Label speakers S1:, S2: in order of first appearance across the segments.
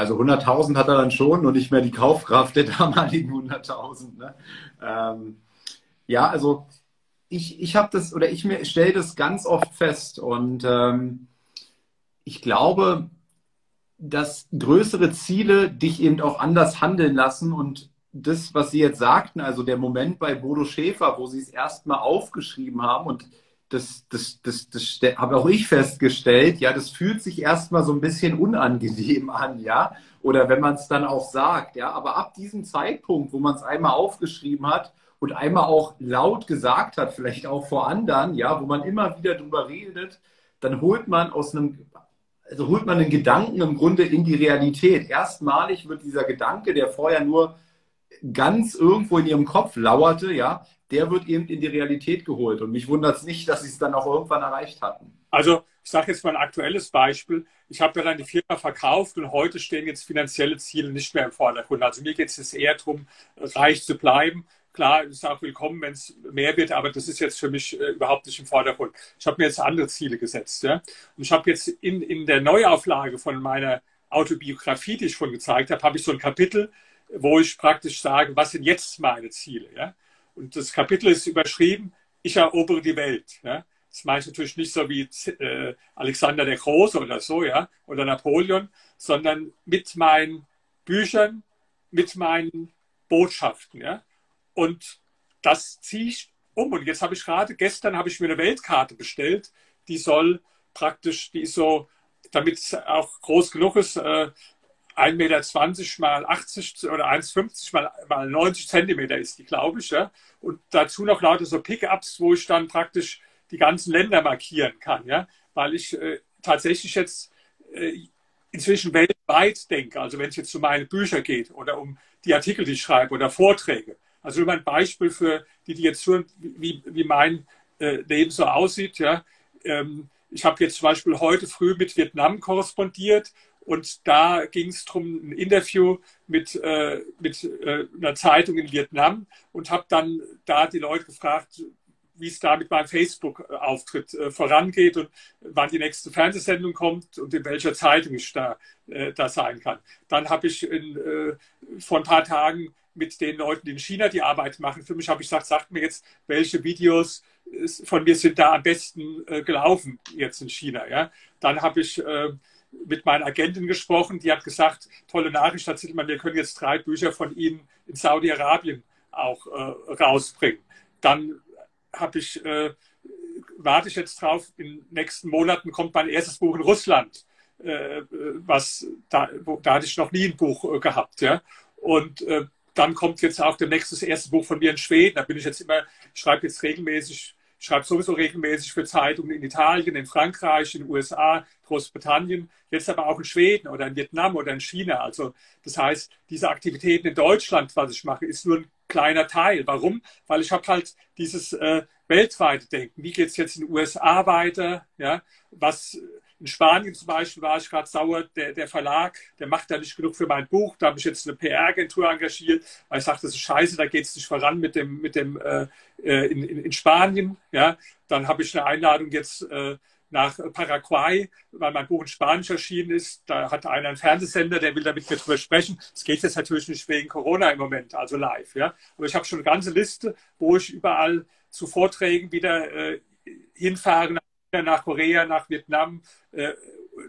S1: Also 100.000 hat er dann schon und nicht mehr die Kaufkraft der damaligen 100.000. Ne? Ähm, ja, also ich, ich habe das oder ich stelle das ganz oft fest und ähm, ich glaube, dass größere Ziele dich eben auch anders handeln lassen und das, was Sie jetzt sagten, also der Moment bei Bodo Schäfer, wo Sie es erstmal aufgeschrieben haben und das, das, das, das, habe auch ich festgestellt, ja, das fühlt sich erstmal so ein bisschen unangenehm an, ja, oder wenn man es dann auch sagt, ja, aber ab diesem Zeitpunkt, wo man es einmal aufgeschrieben hat und einmal auch laut gesagt hat, vielleicht auch vor anderen, ja, wo man immer wieder drüber redet, dann holt man aus einem, also holt man den Gedanken im Grunde in die Realität. Erstmalig wird dieser Gedanke, der vorher nur ganz irgendwo in ihrem Kopf lauerte, ja, der wird eben in die Realität geholt. Und mich wundert es nicht, dass sie es dann auch irgendwann erreicht hatten.
S2: Also ich sage jetzt mal ein aktuelles Beispiel. Ich habe ja dann die Firma verkauft und heute stehen jetzt finanzielle Ziele nicht mehr im Vordergrund. Also mir geht es eher darum, reich zu bleiben. Klar, ist auch willkommen, wenn es mehr wird, aber das ist jetzt für mich äh, überhaupt nicht im Vordergrund. Ich habe mir jetzt andere Ziele gesetzt. Ja? Und ich habe jetzt in, in der Neuauflage von meiner Autobiografie, die ich schon gezeigt habe, habe ich so ein Kapitel, wo ich praktisch sage, was sind jetzt meine Ziele. Ja? Und das Kapitel ist überschrieben, ich erobere die Welt. Ja? Das meine ich natürlich nicht so wie äh, Alexander der Große oder so, ja, oder Napoleon, sondern mit meinen Büchern, mit meinen Botschaften, ja. Und das ziehe ich um. Und jetzt habe ich gerade, gestern habe ich mir eine Weltkarte bestellt, die soll praktisch, die ist so, damit es auch groß genug ist, äh, 1,20 Meter mal 80 oder 1,50 mal, mal 90 Zentimeter ist die, glaube ich. Ja? Und dazu noch lauter so Pickups, wo ich dann praktisch die ganzen Länder markieren kann. Ja? Weil ich äh, tatsächlich jetzt äh, inzwischen weltweit denke. Also wenn es jetzt um meine Bücher geht oder um die Artikel, die ich schreibe oder Vorträge. Also nur ein Beispiel für die, die jetzt hören, wie, wie mein äh, Leben so aussieht. Ja? Ähm, ich habe jetzt zum Beispiel heute früh mit Vietnam korrespondiert und da ging es darum, ein Interview mit, äh, mit äh, einer Zeitung in Vietnam und habe dann da die Leute gefragt, wie es da mit meinem Facebook-Auftritt äh, vorangeht und wann die nächste Fernsehsendung kommt und in welcher Zeitung ich da, äh, da sein kann. Dann habe ich in, äh, vor ein paar Tagen mit den Leuten, die in China die Arbeit machen, für mich habe ich gesagt, sagt mir jetzt, welche Videos von mir sind da am besten äh, gelaufen jetzt in China. Ja? Dann habe ich äh, mit meiner Agentin gesprochen, die hat gesagt, tolle Nachricht, Herr Zittelmann, wir können jetzt drei Bücher von Ihnen in Saudi-Arabien auch äh, rausbringen. Dann habe ich, äh, warte ich jetzt drauf, in den nächsten Monaten kommt mein erstes Buch in Russland. Äh, was da, wo, da hatte ich noch nie ein Buch äh, gehabt. Ja? Und äh, dann kommt jetzt auch demnächst das erste Buch von mir in Schweden. Da bin ich jetzt immer, ich schreibe jetzt regelmäßig schreibe sowieso regelmäßig für Zeitungen in Italien, in Frankreich, in den USA, Großbritannien, jetzt aber auch in Schweden oder in Vietnam oder in China. Also das heißt, diese Aktivitäten in Deutschland, was ich mache, ist nur ein kleiner Teil. Warum? Weil ich habe halt dieses äh, weltweite Denken. Wie geht es jetzt in den USA weiter? Ja, was in Spanien zum Beispiel war ich gerade sauer, der, der Verlag, der macht da nicht genug für mein Buch. Da habe ich jetzt eine PR-Agentur engagiert, weil ich sagte, das ist scheiße, da geht es nicht voran mit dem, mit dem äh, äh, in, in, in, Spanien. Ja, dann habe ich eine Einladung jetzt äh, nach Paraguay, weil mein Buch in Spanisch erschienen ist. Da hat einer einen Fernsehsender, der will damit mit drüber sprechen. Es geht jetzt natürlich nicht wegen Corona im Moment, also live. Ja, aber ich habe schon eine ganze Liste, wo ich überall zu Vorträgen wieder äh, hinfahre nach Korea, nach Vietnam, äh,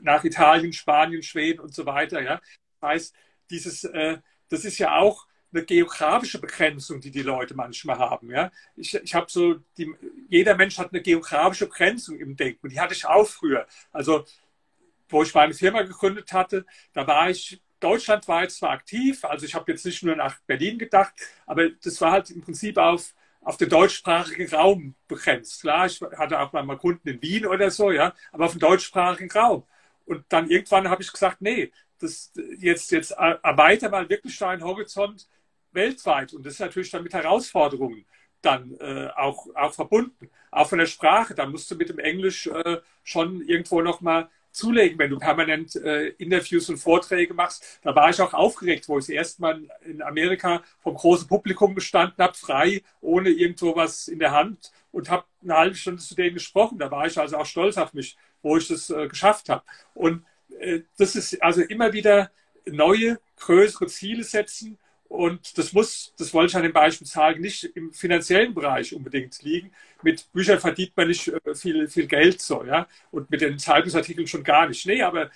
S2: nach Italien, Spanien, Schweden und so weiter. Ja? Das heißt, dieses, äh, das ist ja auch eine geografische Begrenzung, die die Leute manchmal haben. Ja? Ich, ich habe so, die, jeder Mensch hat eine geografische Begrenzung im Denken. Die hatte ich auch früher. Also, wo ich meine Firma gegründet hatte, da war ich Deutschland war jetzt zwar aktiv, also ich habe jetzt nicht nur nach Berlin gedacht, aber das war halt im Prinzip auf auf den deutschsprachigen Raum begrenzt. Klar, ich hatte auch mal Kunden in Wien oder so, ja, aber auf den deutschsprachigen Raum. Und dann irgendwann habe ich gesagt, nee, das jetzt, jetzt erweiter mal wirklich deinen Horizont weltweit. Und das ist natürlich dann mit Herausforderungen dann äh, auch, auch verbunden. Auch von der Sprache, da musst du mit dem Englisch äh, schon irgendwo nochmal zulegen, wenn du permanent äh, Interviews und Vorträge machst. Da war ich auch aufgeregt, wo ich das erste Mal in Amerika vom großen Publikum gestanden habe, frei, ohne irgendwo was in der Hand und habe eine halbe Stunde zu denen gesprochen. Da war ich also auch stolz auf mich, wo ich das äh, geschafft habe. Und äh, das ist also immer wieder neue, größere Ziele setzen. Und das muss, das wollte ich an dem Beispiel zeigen, nicht im finanziellen Bereich unbedingt liegen. Mit Büchern verdient man nicht äh, viel, viel Geld so, ja. Und mit den Zeitungsartikeln schon gar nicht. Nee, aber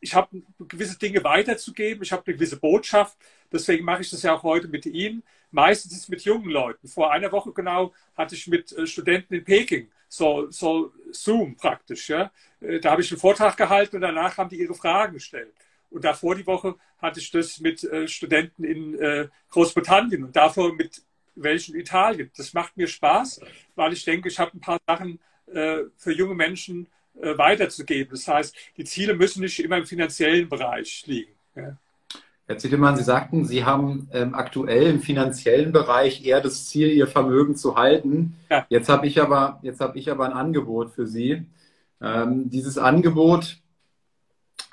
S2: ich habe gewisse Dinge weiterzugeben, ich habe eine gewisse Botschaft. Deswegen mache ich das ja auch heute mit Ihnen. Meistens ist es mit jungen Leuten. Vor einer Woche genau hatte ich mit äh, Studenten in Peking so, so Zoom praktisch. Ja. Äh, da habe ich einen Vortrag gehalten und danach haben die ihre Fragen gestellt. Und davor die Woche hatte ich das mit äh, Studenten in Großbritannien und davor mit welchen Italien. Das macht mir Spaß, weil ich denke, ich habe ein paar Sachen für junge Menschen äh, weiterzugeben. Das heißt, die Ziele müssen nicht immer im finanziellen Bereich liegen. Ja.
S1: Herr Zittemann, Sie sagten, Sie haben ähm, aktuell im finanziellen Bereich eher das Ziel, Ihr Vermögen zu halten. Ja. Jetzt habe ich, aber, hab ich aber ein Angebot für Sie. Ähm, dieses Angebot,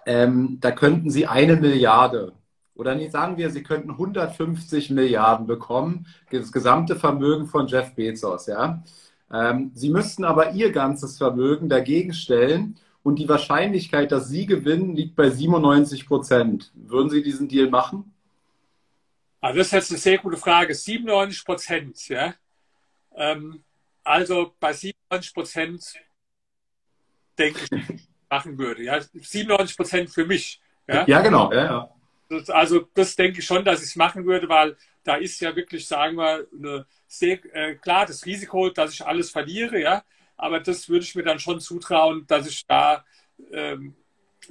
S1: ähm, da könnten Sie eine Milliarde oder nicht, sagen wir, Sie könnten 150 Milliarden bekommen, das gesamte Vermögen von Jeff Bezos. Ja? Ähm, Sie müssten aber Ihr ganzes Vermögen dagegen stellen und die Wahrscheinlichkeit, dass Sie gewinnen, liegt bei 97 Prozent. Würden Sie diesen Deal machen?
S2: Also das ist jetzt eine sehr gute Frage. 97 Prozent, ja. Ähm, also bei 97 Prozent denke ich, machen würde. Ja, 97 Prozent für mich.
S1: Ja, ja genau. Ja, ja.
S2: Das, also das denke ich schon, dass ich es machen würde, weil da ist ja wirklich, sagen wir, eine sehr, äh, klar das Risiko, dass ich alles verliere, ja, aber das würde ich mir dann schon zutrauen, dass ich da ähm,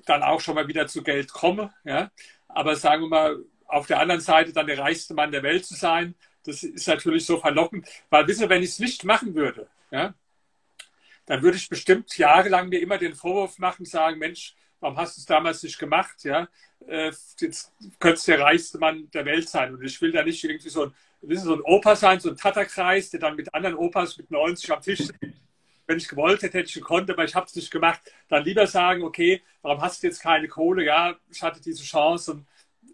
S2: dann auch schon mal wieder zu Geld komme, ja. Aber sagen wir mal, auf der anderen Seite dann der reichste Mann der Welt zu sein, das ist natürlich so verlockend, weil wissen wenn ich es nicht machen würde, ja, dann würde ich bestimmt jahrelang mir immer den Vorwurf machen, sagen, Mensch, warum hast du es damals nicht gemacht? Ja, äh, jetzt könntest du der reichste Mann der Welt sein. Und ich will da nicht irgendwie so ein, so ein Opa sein, so ein Tatterkreis, der dann mit anderen Opas mit 90 am Tisch sitzt. Wenn ich gewollt hätte, hätte ich gekonnt, aber ich habe es nicht gemacht. Dann lieber sagen, okay, warum hast du jetzt keine Kohle? Ja, ich hatte diese Chance und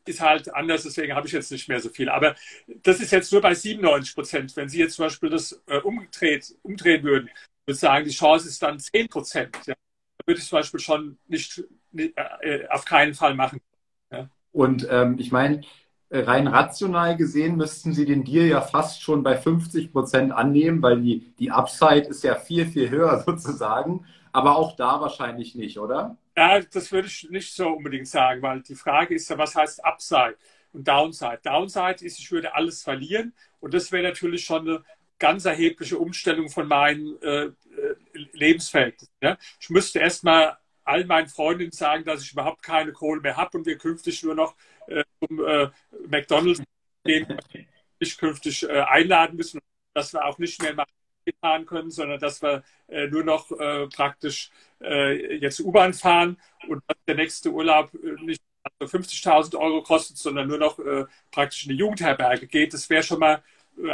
S2: ist halt anders, deswegen habe ich jetzt nicht mehr so viel. Aber das ist jetzt nur bei 97 Prozent. Wenn Sie jetzt zum Beispiel das äh, umgedreht, umdrehen würden, würde ich sagen, die Chance ist dann 10 Prozent. Ja. Da würde ich zum Beispiel schon nicht, nicht äh, auf keinen Fall machen.
S1: Ja. Und ähm, ich meine, rein rational gesehen müssten Sie den Deal ja fast schon bei 50 Prozent annehmen, weil die, die Upside ist ja viel, viel höher sozusagen. Aber auch da wahrscheinlich nicht, oder?
S2: Ja, das würde ich nicht so unbedingt sagen, weil die Frage ist ja, was heißt Upside und Downside? Downside ist, ich würde alles verlieren und das wäre natürlich schon eine ganz erhebliche Umstellung von meinen äh, äh Lebensverhältnissen. Ja? Ich müsste erstmal all meinen Freundinnen sagen, dass ich überhaupt keine Kohle mehr habe und wir künftig nur noch äh, zum äh, McDonalds gehen, nicht künftig äh, einladen müssen, dass wir auch nicht mehr fahren können, sondern dass wir äh, nur noch äh, praktisch jetzt U-Bahn fahren und dass der nächste Urlaub nicht 50.000 Euro kostet, sondern nur noch praktisch in die Jugendherberge geht. Das wäre schon mal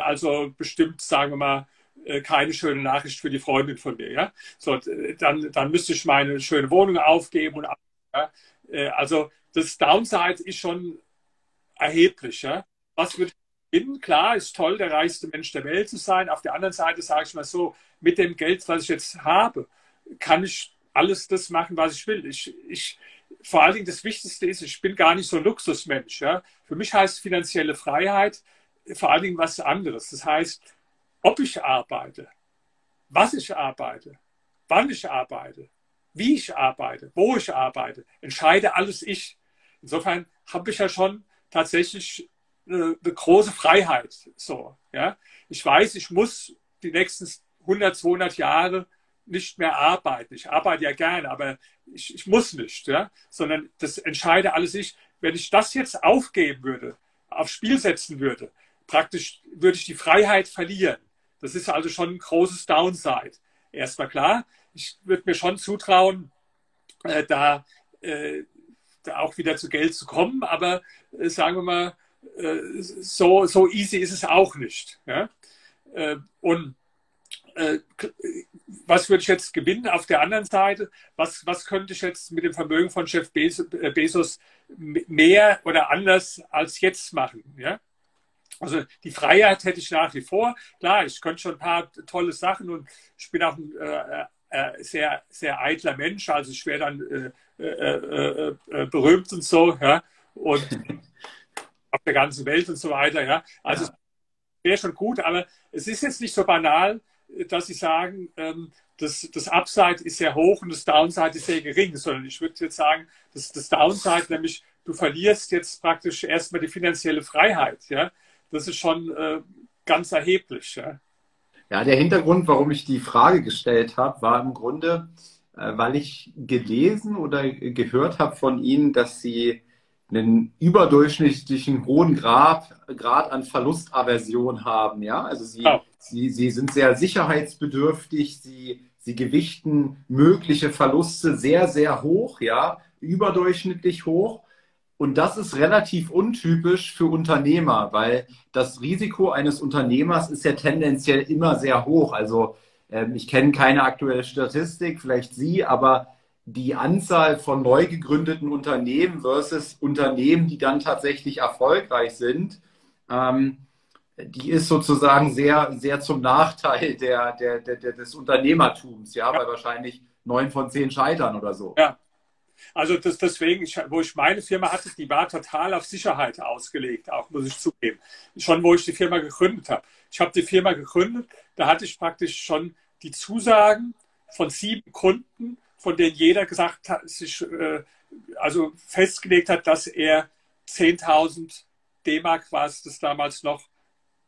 S2: also bestimmt, sagen wir mal, äh, keine schöne Nachricht für die Freundin von mir. Ja? So, dann, dann müsste ich meine schöne Wohnung aufgeben. Und, ja? Äh, also das Downside ist schon erheblich. Ja? Was ich finden? Klar, ist toll, der reichste Mensch der Welt zu sein. Auf der anderen Seite sage ich mal so, mit dem Geld, was ich jetzt habe, kann ich alles das machen, was ich will. Ich, ich, vor allen Dingen das Wichtigste ist, ich bin gar nicht so ein Luxusmensch. Ja? Für mich heißt finanzielle Freiheit vor allen Dingen was anderes. Das heißt, ob ich arbeite, was ich arbeite, wann ich arbeite, wie ich arbeite, wo ich arbeite, entscheide alles ich. Insofern habe ich ja schon tatsächlich eine, eine, große Freiheit. So, ja. Ich weiß, ich muss die nächsten 100, 200 Jahre nicht mehr arbeiten. Ich arbeite ja gerne, aber ich, ich muss nicht, ja. Sondern das entscheide alles ich. Wenn ich das jetzt aufgeben würde, aufs Spiel setzen würde, praktisch würde ich die Freiheit verlieren. Das ist also schon ein großes Downside. Erstmal klar, ich würde mir schon zutrauen, äh, da, äh, da, auch wieder zu Geld zu kommen, aber äh, sagen wir mal, äh, so, so easy ist es auch nicht. Ja? Äh, und äh, was würde ich jetzt gewinnen? Auf der anderen Seite, was, was könnte ich jetzt mit dem Vermögen von Chef Bezos mehr oder anders als jetzt machen? Ja? Also die Freiheit hätte ich nach wie vor. Klar, ich könnte schon ein paar tolle Sachen und ich bin auch ein äh, äh, sehr, sehr eitler Mensch. Also ich wäre dann äh, äh, äh, äh berühmt und so. Ja? und auf der ganzen Welt und so weiter. Ja. Also ja. wäre schon gut, aber es ist jetzt nicht so banal, dass Sie sagen, ähm, das, das Upside ist sehr hoch und das Downside ist sehr gering, sondern ich würde jetzt sagen, dass das Downside, nämlich du verlierst jetzt praktisch erstmal die finanzielle Freiheit. Ja. Das ist schon äh, ganz erheblich. Ja.
S1: ja, der Hintergrund, warum ich die Frage gestellt habe, war im Grunde, äh, weil ich gelesen oder gehört habe von Ihnen, dass Sie einen überdurchschnittlichen hohen Grad, Grad an Verlustaversion haben. Ja, also Sie, ja. Sie, Sie sind sehr sicherheitsbedürftig. Sie, Sie gewichten mögliche Verluste sehr, sehr hoch. Ja, überdurchschnittlich hoch. Und das ist relativ untypisch für Unternehmer, weil das Risiko eines Unternehmers ist ja tendenziell immer sehr hoch. Also ähm, ich kenne keine aktuelle Statistik, vielleicht Sie, aber die Anzahl von neu gegründeten Unternehmen versus Unternehmen, die dann tatsächlich erfolgreich sind, ähm, die ist sozusagen sehr, sehr zum Nachteil der, der, der, des Unternehmertums, ja, ja, weil wahrscheinlich neun von zehn scheitern oder so.
S2: Ja. Also das, deswegen, wo ich meine Firma hatte, die war total auf Sicherheit ausgelegt, auch muss ich zugeben. Schon wo ich die Firma gegründet habe. Ich habe die Firma gegründet, da hatte ich praktisch schon die Zusagen von sieben Kunden, von denen jeder gesagt hat, sich äh, also festgelegt hat, dass er 10.000 D-Mark war es das damals noch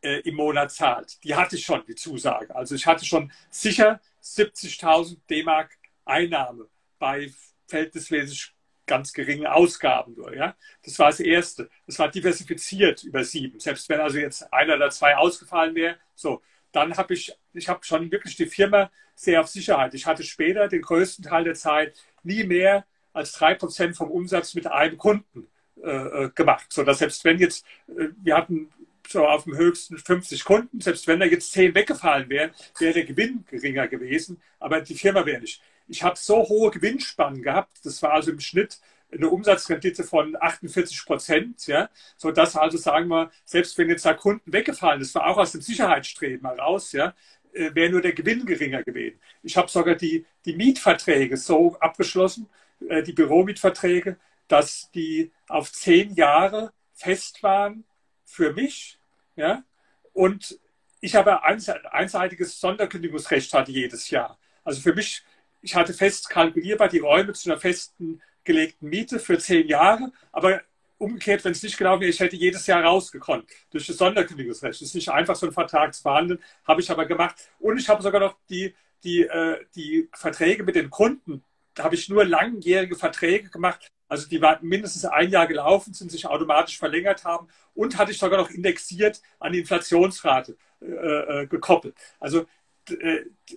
S2: äh, im Monat zahlt. Die hatte ich schon, die Zusage. Also ich hatte schon sicher 70.000 D-Mark Einnahme bei verhältnismäßig ganz geringen Ausgaben nur. Ja? Das war das Erste. Das war diversifiziert über sieben. Selbst wenn also jetzt einer oder zwei ausgefallen wäre, so, dann habe ich, ich habe schon wirklich die Firma sehr auf Sicherheit. Ich hatte später den größten Teil der Zeit nie mehr als drei Prozent vom Umsatz mit einem Kunden äh, äh, gemacht. So dass selbst wenn jetzt, äh, wir hatten so auf dem höchsten 50 Kunden, selbst wenn da jetzt 10 weggefallen wären, wäre der Gewinn geringer gewesen, aber die Firma wäre nicht. Ich habe so hohe Gewinnspannen gehabt, das war also im Schnitt eine Umsatzrendite von 48 Prozent, ja, so also sagen wir, selbst wenn jetzt da Kunden weggefallen, das war auch aus dem Sicherheitsstreben heraus, ja, äh, wäre nur der Gewinn geringer gewesen. Ich habe sogar die, die Mietverträge so abgeschlossen, äh, die Büromietverträge, dass die auf zehn Jahre fest waren für mich, ja, und ich habe ein einseitiges Sonderkündigungsrecht hatte jedes Jahr. Also für mich, ich hatte fest kalkulierbar die Räume zu einer festen festgelegten Miete für zehn Jahre, aber umgekehrt, wenn es nicht genau wäre, ich hätte jedes Jahr rausgekonnt durch das Sonderkündigungsrecht. Das ist nicht einfach so ein Vertrag zu verhandeln, habe ich aber gemacht. Und ich habe sogar noch die, die, äh, die Verträge mit den Kunden, da habe ich nur langjährige Verträge gemacht, also die waren mindestens ein Jahr gelaufen, sind sich automatisch verlängert haben und hatte ich sogar noch indexiert an die Inflationsrate äh, äh, gekoppelt. Also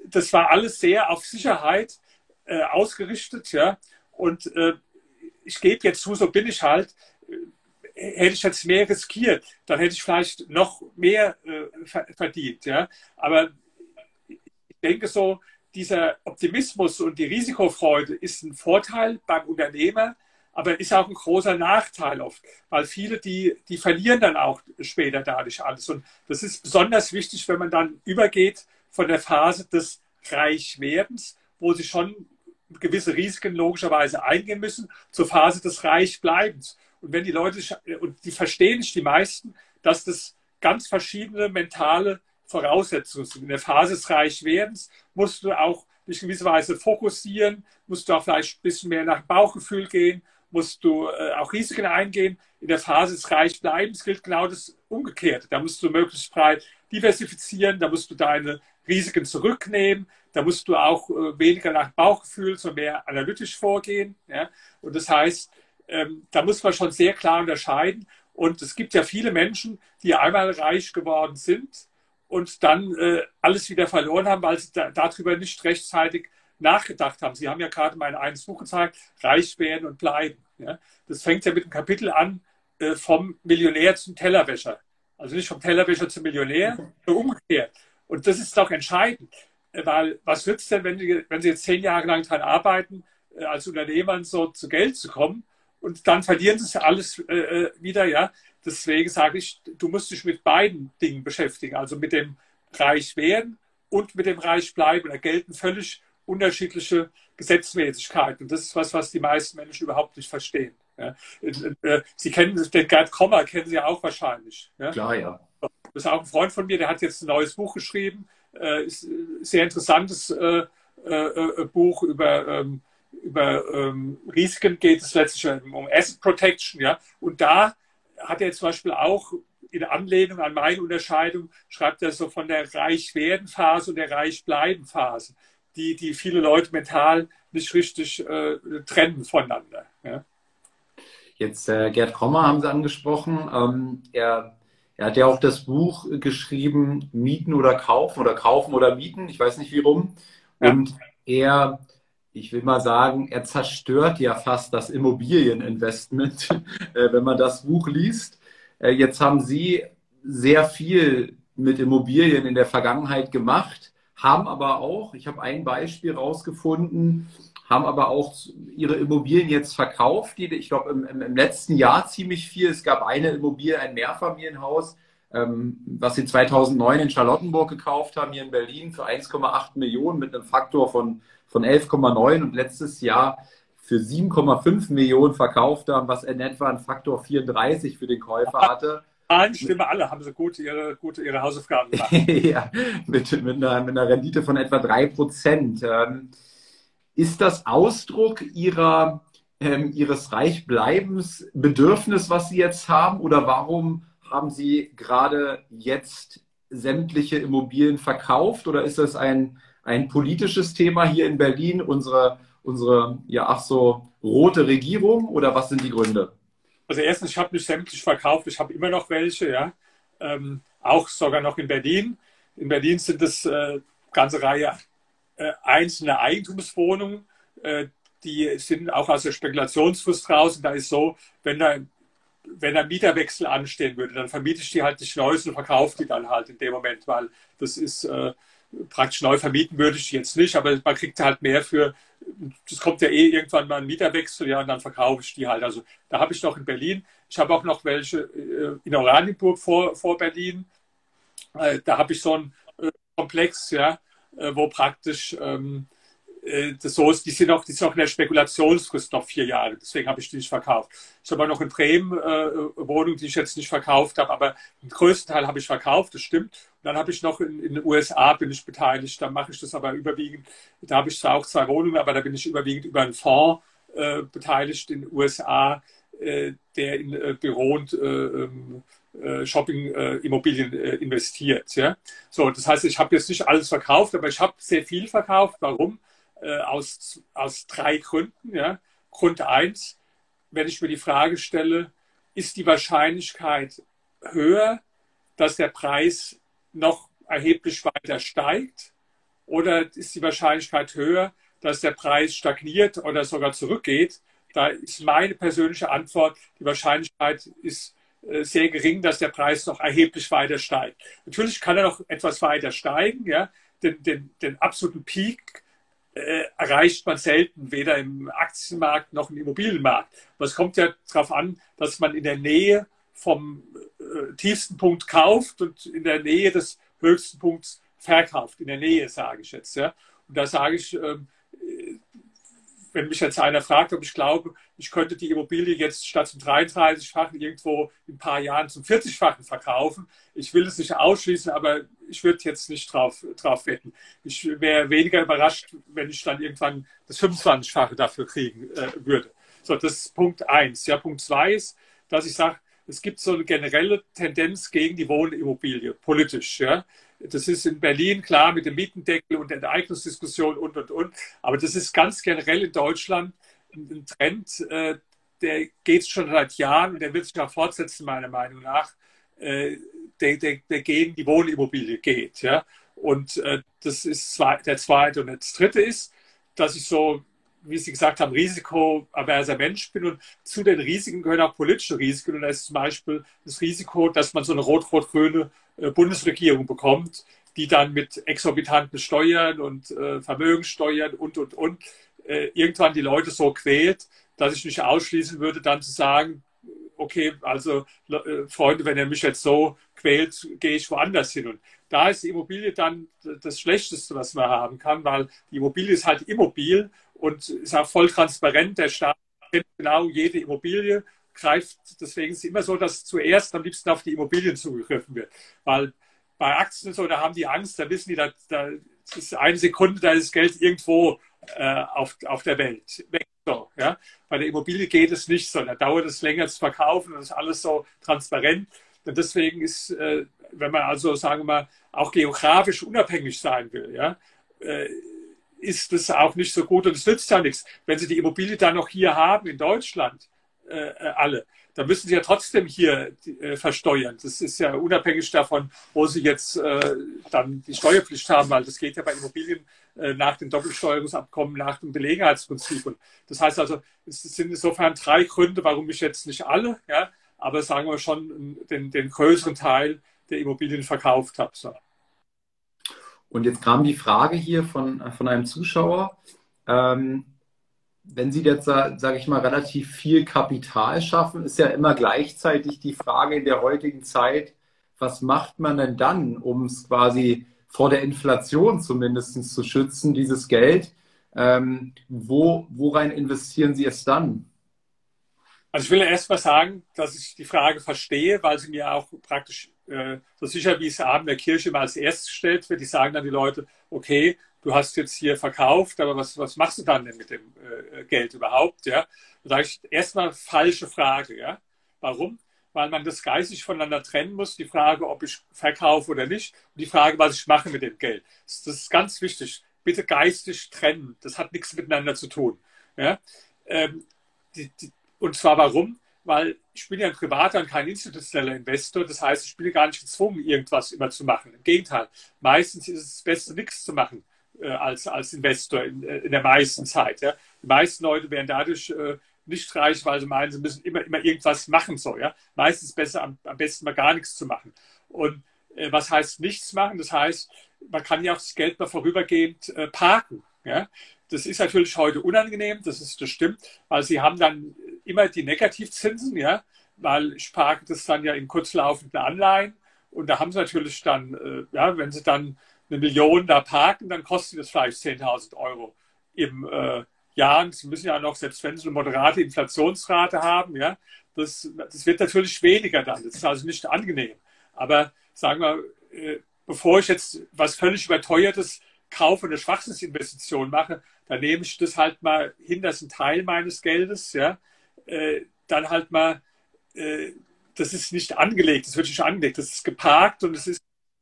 S2: das war alles sehr auf Sicherheit äh, ausgerichtet, ja. Und äh, ich gebe jetzt zu, so bin ich halt. Äh, hätte ich jetzt mehr riskiert, dann hätte ich vielleicht noch mehr äh, verdient. Ja? Aber ich denke so, dieser Optimismus und die Risikofreude ist ein Vorteil beim Unternehmer, aber ist auch ein großer Nachteil oft, weil viele, die, die verlieren dann auch später dadurch alles. Und das ist besonders wichtig, wenn man dann übergeht von der Phase des Reichwerdens, wo sie schon gewisse Risiken logischerweise eingehen müssen zur Phase des Reichbleibens. Und wenn die Leute, und die verstehen nicht die meisten, dass das ganz verschiedene mentale Voraussetzungen sind. In der Phase des Reichwerdens musst du auch dich in gewisser Weise fokussieren, musst du auch vielleicht ein bisschen mehr nach Bauchgefühl gehen, musst du äh, auch Risiken eingehen. In der Phase des Reichbleibens gilt genau das Umgekehrte. Da musst du möglichst breit diversifizieren, da musst du deine Risiken zurücknehmen, da musst du auch äh, weniger nach Bauchgefühl, sondern mehr analytisch vorgehen. Ja? Und das heißt, ähm, da muss man schon sehr klar unterscheiden. Und es gibt ja viele Menschen, die einmal reich geworden sind und dann äh, alles wieder verloren haben, weil sie da, darüber nicht rechtzeitig nachgedacht haben. Sie haben ja gerade mein eines Buch gezeigt, Reich werden und bleiben. Ja? Das fängt ja mit dem Kapitel an, äh, vom Millionär zum Tellerwäscher. Also nicht vom Tellerwäscher zum Millionär, sondern umgekehrt. Und das ist doch entscheidend. Weil was nützt denn, wenn Sie, wenn Sie jetzt zehn Jahre lang daran arbeiten, äh, als Unternehmer so zu Geld zu kommen und dann verlieren Sie alles äh, äh, wieder, ja? Deswegen sage ich, du musst dich mit beiden Dingen beschäftigen, also mit dem Reich werden und mit dem Reich bleiben. Da gelten völlig unterschiedliche Gesetzmäßigkeiten. Und das ist was, was die meisten Menschen überhaupt nicht verstehen. Ja. Sie kennen den Gerd Kommer, kennen Sie auch wahrscheinlich.
S1: Ja? Klar, ja.
S2: Das ist auch ein Freund von mir, der hat jetzt ein neues Buch geschrieben. Äh, ist ein sehr interessantes äh, äh, Buch über, ähm, über ähm, Risiken geht es letztlich um Asset Protection. Ja? Und da hat er zum Beispiel auch in Anlehnung an meine Unterscheidung, schreibt er so von der Reich-werden-Phase und der Reich-bleiben-Phase, die, die viele Leute mental nicht richtig äh, trennen voneinander. Ja?
S1: Jetzt äh, Gerd Kommer haben Sie angesprochen. Ähm, er, er hat ja auch das Buch geschrieben, Mieten oder Kaufen oder Kaufen oder Mieten, ich weiß nicht wie rum. Und er, ich will mal sagen, er zerstört ja fast das Immobilieninvestment, äh, wenn man das Buch liest. Äh, jetzt haben Sie sehr viel mit Immobilien in der Vergangenheit gemacht, haben aber auch, ich habe ein Beispiel rausgefunden, haben aber auch ihre Immobilien jetzt verkauft, die, ich glaube, im, im, letzten Jahr ziemlich viel. Es gab eine Immobilie, ein Mehrfamilienhaus, ähm, was sie 2009 in Charlottenburg gekauft haben, hier in Berlin, für 1,8 Millionen mit einem Faktor von, von 11,9 und letztes Jahr für 7,5 Millionen verkauft haben, was in etwa ein Faktor 34 für den Käufer hatte.
S2: Zahlen stimmen alle, haben sie gut ihre, gut ihre Hausaufgaben gemacht.
S1: ja, mit, mit, einer, mit einer Rendite von etwa 3 Prozent. Ähm, ist das Ausdruck ihrer, ähm, ihres Reichbleibens Bedürfnis, was Sie jetzt haben? Oder warum haben Sie gerade jetzt sämtliche Immobilien verkauft? Oder ist das ein, ein politisches Thema hier in Berlin, unsere, unsere ja ach so rote Regierung? Oder was sind die Gründe?
S2: Also erstens, ich habe nicht sämtlich verkauft, ich habe immer noch welche, ja. Ähm, auch sogar noch in Berlin. In Berlin sind es äh, ganze Reihe einzelne Eigentumswohnungen, äh, die sind auch aus der Spekulationsfrist. Und da ist so, wenn da, wenn ein Mieterwechsel anstehen würde, dann vermiete ich die halt nicht neu und verkaufe die dann halt in dem Moment, weil das ist äh, praktisch neu vermieten würde ich jetzt nicht, aber man kriegt halt mehr für, das kommt ja eh irgendwann mal ein Mieterwechsel, ja, und dann verkaufe ich die halt. Also da habe ich noch in Berlin, ich habe auch noch welche äh, in Oranienburg vor, vor Berlin. Äh, da habe ich so einen äh, Komplex, ja, äh, wo praktisch ähm, äh, das so ist, die sind noch, die sind noch in der Spekulationsfrist noch vier Jahre. Deswegen habe ich die nicht verkauft. Ich habe auch noch in Bremen äh, Wohnungen, die ich jetzt nicht verkauft habe, aber den größten Teil habe ich verkauft, das stimmt. Und dann habe ich noch in, in, den USA bin ich beteiligt, da mache ich das aber überwiegend, da habe ich zwar auch zwei Wohnungen, aber da bin ich überwiegend über einen Fonds äh, beteiligt in den USA, äh, der in äh, Büro und äh, ähm, äh, Shopping-Immobilien äh, investiert. Ja? So, das heißt, ich habe jetzt nicht alles verkauft, aber ich habe sehr viel verkauft. Warum? Äh, aus, aus drei Gründen. Ja? Grund eins, wenn ich mir die Frage stelle, ist die Wahrscheinlichkeit höher, dass der Preis noch erheblich weiter steigt? Oder ist die Wahrscheinlichkeit höher, dass der Preis stagniert oder sogar zurückgeht? Da ist meine persönliche Antwort, die Wahrscheinlichkeit ist äh, sehr gering, dass der Preis noch erheblich weiter steigt. Natürlich kann er noch etwas weiter steigen, ja. Den, den, den absoluten Peak äh, erreicht man selten, weder im Aktienmarkt noch im Immobilienmarkt. Aber es kommt ja darauf an, dass man in der Nähe vom äh, tiefsten Punkt kauft und in der Nähe des höchsten Punkts verkauft. In der Nähe, sage ich jetzt. Ja. Und da sage ich, ähm, wenn mich jetzt einer fragt, ob ich glaube, ich könnte die Immobilie jetzt statt zum 33-fachen irgendwo in ein paar Jahren zum 40-fachen verkaufen. Ich will es nicht ausschließen, aber ich würde jetzt nicht drauf, drauf wetten. Ich wäre weniger überrascht, wenn ich dann irgendwann das 25-fache dafür kriegen äh, würde. So, das ist Punkt eins. Ja, Punkt zwei ist, dass ich sage, es gibt so eine generelle Tendenz gegen die Wohnimmobilie, politisch. Ja. Das ist in Berlin klar mit dem Mietendeckel und der Enteignungsdiskussion und, und, und. Aber das ist ganz generell in Deutschland ein Trend, äh, der geht schon seit Jahren und der wird sich auch fortsetzen, meiner Meinung nach, äh, der, der, der gegen die Wohnimmobilie geht. Ja? Und äh, das ist der zweite. Und das dritte ist, dass ich so wie Sie gesagt haben, risikoaverser Mensch bin. Und zu den Risiken gehören auch politische Risiken. Und da ist zum Beispiel das Risiko, dass man so eine rot-rot-grüne äh, Bundesregierung bekommt, die dann mit exorbitanten Steuern und äh, Vermögenssteuern und, und, und äh, irgendwann die Leute so quält, dass ich nicht ausschließen würde, dann zu sagen, okay, also Freunde, wenn ihr mich jetzt so quält, gehe ich woanders hin. Und da ist die Immobilie dann das Schlechteste, was man haben kann, weil die Immobilie ist halt immobil und ist auch voll transparent. Der Staat kennt genau jede Immobilie, greift, deswegen ist es immer so, dass zuerst am liebsten auf die Immobilien zugegriffen wird. Weil bei Aktien so, da haben die Angst, da wissen die, da, da ist eine Sekunde, da ist das Geld irgendwo äh, auf, auf der Welt. So, ja? Bei der Immobilie geht es nicht so, da dauert es länger zu verkaufen und ist alles so transparent. Und deswegen ist, äh, wenn man also, sagen wir mal, auch geografisch unabhängig sein will, ja, äh, ist das auch nicht so gut und es nützt ja nichts. Wenn Sie die Immobilie dann noch hier haben in Deutschland, äh, äh alle, dann müssen Sie ja trotzdem hier äh, versteuern. Das ist ja unabhängig davon, wo Sie jetzt äh, dann die Steuerpflicht haben, weil das geht ja bei Immobilien äh, nach dem Doppelsteuerungsabkommen, nach dem Belegenheitsprinzip. Und das heißt also, es sind insofern drei Gründe, warum ich jetzt nicht alle, ja, aber sagen wir schon den, den größeren Teil der Immobilien verkauft habe. So.
S1: Und jetzt kam die Frage hier von, von einem Zuschauer, ähm, wenn Sie jetzt, sage ich mal, relativ viel Kapital schaffen, ist ja immer gleichzeitig die Frage in der heutigen Zeit, was macht man denn dann, um es quasi vor der Inflation zumindest zu schützen, dieses Geld? Ähm, wo, worein investieren Sie es dann?
S2: Also ich will erst mal sagen, dass ich die Frage verstehe, weil sie mir auch praktisch äh, so sicher wie es Abend der Kirche immer als erstes gestellt wird. Die sagen dann die Leute, okay, du hast jetzt hier verkauft, aber was, was machst du dann denn mit dem äh, Geld überhaupt? Ja? Da sage erstmal falsche Frage. Ja? Warum? Weil man das geistig voneinander trennen muss. Die Frage, ob ich verkaufe oder nicht und die Frage, was ich mache mit dem Geld. Das, das ist ganz wichtig. Bitte geistig trennen. Das hat nichts miteinander zu tun. Ja? Ähm, die, die, und zwar warum? Weil ich bin ja ein privater und kein institutioneller Investor. Das heißt, ich bin gar nicht gezwungen, irgendwas immer zu machen. Im Gegenteil, meistens ist es Beste, nichts zu machen äh, als, als Investor in, äh, in der meisten Zeit. Ja. Die meisten Leute werden dadurch äh, nicht reich, weil sie meinen, sie müssen immer, immer irgendwas machen. So, ja. Meistens besser, am, am besten mal gar nichts zu machen. Und äh, was heißt nichts machen? Das heißt, man kann ja auch das Geld mal vorübergehend äh, parken. Ja. Das ist natürlich heute unangenehm, das, ist, das stimmt, weil sie haben dann immer die Negativzinsen, ja, weil ich parke das dann ja in kurzlaufenden Anleihen und da haben sie natürlich dann, äh, ja, wenn sie dann eine Million da parken, dann kostet das vielleicht 10.000 Euro im äh, Jahr. Und sie müssen ja noch, selbst wenn sie eine moderate Inflationsrate haben, ja, das, das wird natürlich weniger dann. Das ist also nicht angenehm. Aber sagen wir, äh, bevor ich jetzt was völlig überteuertes kaufe, eine Schwachsinnsinvestition mache, dann nehme ich das halt mal hin, das ist ein Teil meines Geldes, ja, äh, dann halt mal, äh, das ist nicht angelegt, das wird nicht angelegt, das ist geparkt und es ist,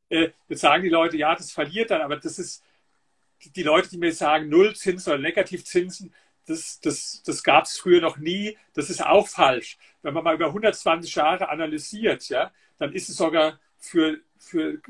S2: äh, jetzt sagen die Leute, ja, das verliert dann, aber das ist, die Leute, die mir sagen, Nullzinsen oder Negativzinsen, das, das, das gab es früher noch nie, das ist auch falsch. Wenn man mal über 120 Jahre analysiert, ja, dann ist es sogar für, für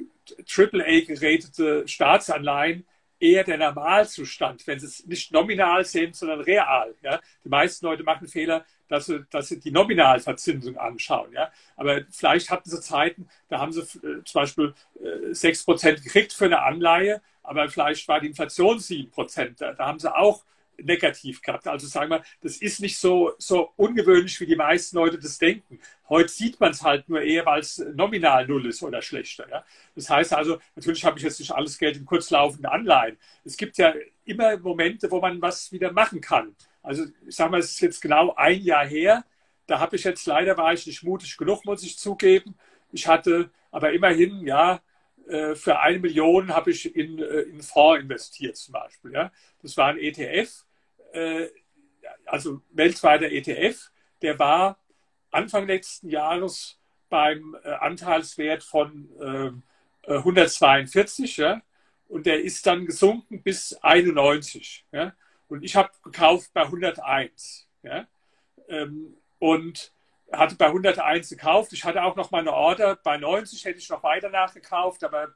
S2: AAA-geratete Staatsanleihen eher der Normalzustand, wenn sie es nicht nominal sehen, sondern real. Ja? Die meisten Leute machen Fehler, dass sie, dass sie die Nominalverzinsung anschauen. Ja? Aber vielleicht hatten sie Zeiten, da haben sie äh, zum Beispiel äh, 6% gekriegt für eine Anleihe, aber vielleicht war die Inflation 7%. Da, da haben sie auch negativ gehabt. Also sagen wir, das ist nicht so, so ungewöhnlich, wie die meisten Leute das denken. Heute sieht man es halt nur eher, weil es nominal null ist oder schlechter. Ja? Das heißt also, natürlich habe ich jetzt nicht alles Geld in kurzlaufenden Anleihen. Es gibt ja immer Momente, wo man was wieder machen kann. Also ich sage mal, es ist jetzt genau ein Jahr her. Da habe ich jetzt leider war ich nicht mutig genug, muss ich zugeben. Ich hatte aber immerhin, ja, äh, für eine Million habe ich in, äh, in Fonds investiert zum Beispiel. Ja. Das war ein ETF äh, also weltweiter ETF, der war Anfang letzten Jahres beim äh, Anteilswert von 142 ähm, ja, und der ist dann gesunken bis 91. Ja, und ich habe gekauft bei 101. Ja, ähm, und hatte bei 101 gekauft. Ich hatte auch noch mal eine Order. Bei 90 hätte ich noch weiter nachgekauft, aber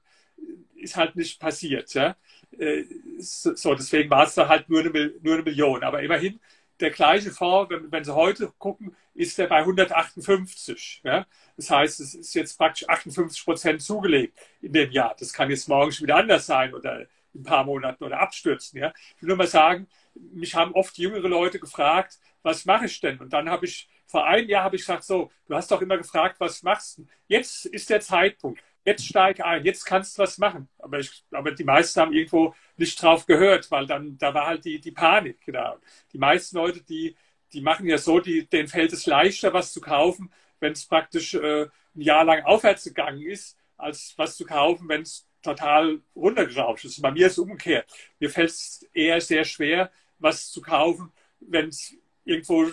S2: ist halt nicht passiert. Ja? Äh, so, deswegen war es da halt nur eine, nur eine Million. Aber immerhin, der gleiche Fonds, wenn, wenn Sie heute gucken, ist der bei 158. Ja? Das heißt, es ist jetzt praktisch 58 Prozent zugelegt in dem Jahr. Das kann jetzt morgen schon wieder anders sein oder in ein paar Monaten oder abstürzen. Ja? Ich will nur mal sagen, mich haben oft jüngere Leute gefragt, was mache ich denn? Und dann habe ich, vor einem Jahr habe ich gesagt, so, du hast doch immer gefragt, was machst du? Jetzt ist der Zeitpunkt jetzt steig ein, jetzt kannst du was machen. Aber, ich, aber die meisten haben irgendwo nicht drauf gehört, weil dann, da war halt die, die Panik. Genau. Die meisten Leute, die, die machen ja so, die, denen fällt es leichter, was zu kaufen, wenn es praktisch äh, ein Jahr lang aufwärts gegangen ist, als was zu kaufen, wenn es total runtergerauscht ist. Bei mir ist es umgekehrt. Mir fällt es eher sehr schwer, was zu kaufen, wenn es irgendwo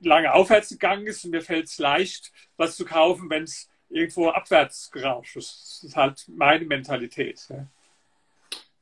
S2: lange aufwärts gegangen ist und mir fällt es leicht, was zu kaufen, wenn es irgendwo abwärts gerauscht. Das ist halt meine Mentalität. Ja.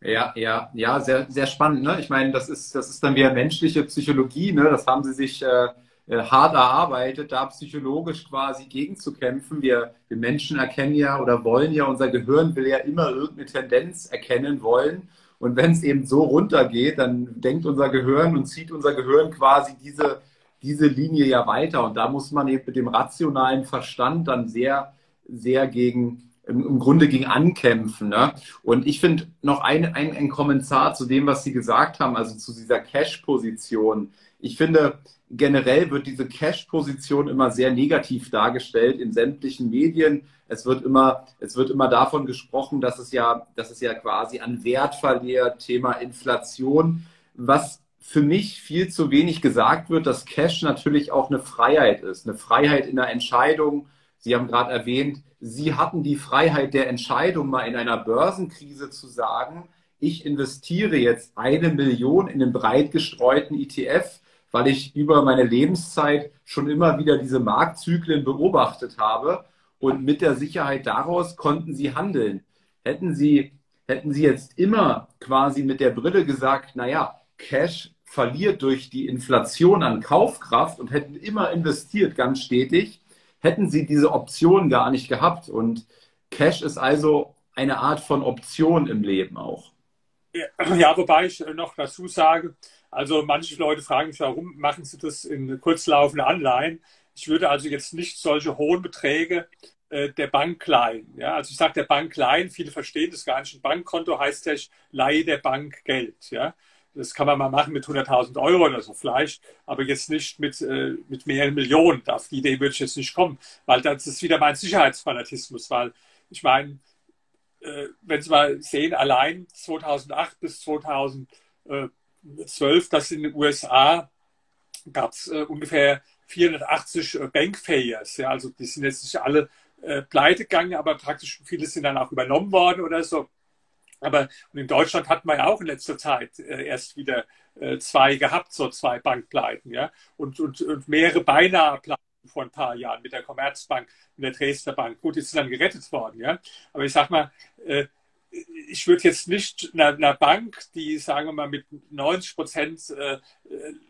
S1: Ja, ja, ja, sehr, sehr spannend. Ne? Ich meine, das ist, das ist dann wieder menschliche Psychologie. Ne? Das haben sie sich äh, äh, hart erarbeitet, da psychologisch quasi gegenzukämpfen. Wir, wir Menschen erkennen ja oder wollen ja, unser Gehirn will ja immer irgendeine Tendenz erkennen wollen. Und wenn es eben so runtergeht, dann denkt unser Gehirn und zieht unser Gehirn quasi diese, diese Linie ja weiter. Und da muss man eben mit dem rationalen Verstand dann sehr, sehr gegen, im, Grunde gegen ankämpfen. Ne? Und ich finde noch ein, ein, ein Kommentar zu dem, was Sie gesagt haben, also zu dieser Cash-Position. Ich finde, generell wird diese Cash-Position immer sehr negativ dargestellt in sämtlichen Medien. Es wird immer, es wird immer davon gesprochen, dass es ja, dass es ja quasi an Wert verliert, Thema Inflation. Was für mich viel zu wenig gesagt wird, dass Cash natürlich auch eine Freiheit ist, eine Freiheit in der Entscheidung. Sie haben gerade erwähnt, Sie hatten die Freiheit der Entscheidung, mal in einer Börsenkrise zu sagen, ich investiere jetzt eine Million in einen breit gestreuten ETF weil ich über meine Lebenszeit schon immer wieder diese Marktzyklen beobachtet habe und mit der Sicherheit daraus konnten sie handeln. Hätten sie, hätten sie jetzt immer quasi mit der Brille gesagt, naja, Cash verliert durch die Inflation an Kaufkraft und hätten immer investiert, ganz stetig, hätten sie diese Option gar nicht gehabt. Und Cash ist also eine Art von Option im Leben auch.
S2: Ja, wobei ich noch dazu sage, also manche Leute fragen mich, warum machen sie das in kurzlaufende Anleihen? Ich würde also jetzt nicht solche hohen Beträge äh, der Bank leihen. Ja? Also ich sage der Bank leihen, viele verstehen das gar nicht. Ein Bankkonto heißt ja, ich leihe der Bank Geld. Ja? Das kann man mal machen mit 100.000 Euro oder so vielleicht, aber jetzt nicht mit, äh, mit mehreren Millionen. Auf die Idee würde ich jetzt nicht kommen, weil das ist wieder mein Sicherheitsfanatismus, weil ich meine, äh, wenn Sie mal sehen, allein 2008 bis 2000 12, dass in den USA gab es äh, ungefähr 480 äh, Bankfailures. Ja, also die sind jetzt nicht alle äh, pleite gegangen, aber praktisch viele sind dann auch übernommen worden oder so. Aber in Deutschland hatten wir ja auch in letzter Zeit äh, erst wieder äh, zwei gehabt, so zwei Bankpleiten, ja, und, und, und mehrere beinahe Pleiten vor ein paar Jahren mit der Commerzbank, mit der Dresdner Bank. Gut, die sind dann gerettet worden, ja. Aber ich sag mal, äh, ich würde jetzt nicht einer, Bank, die, sagen wir mal, mit 90 Prozent äh,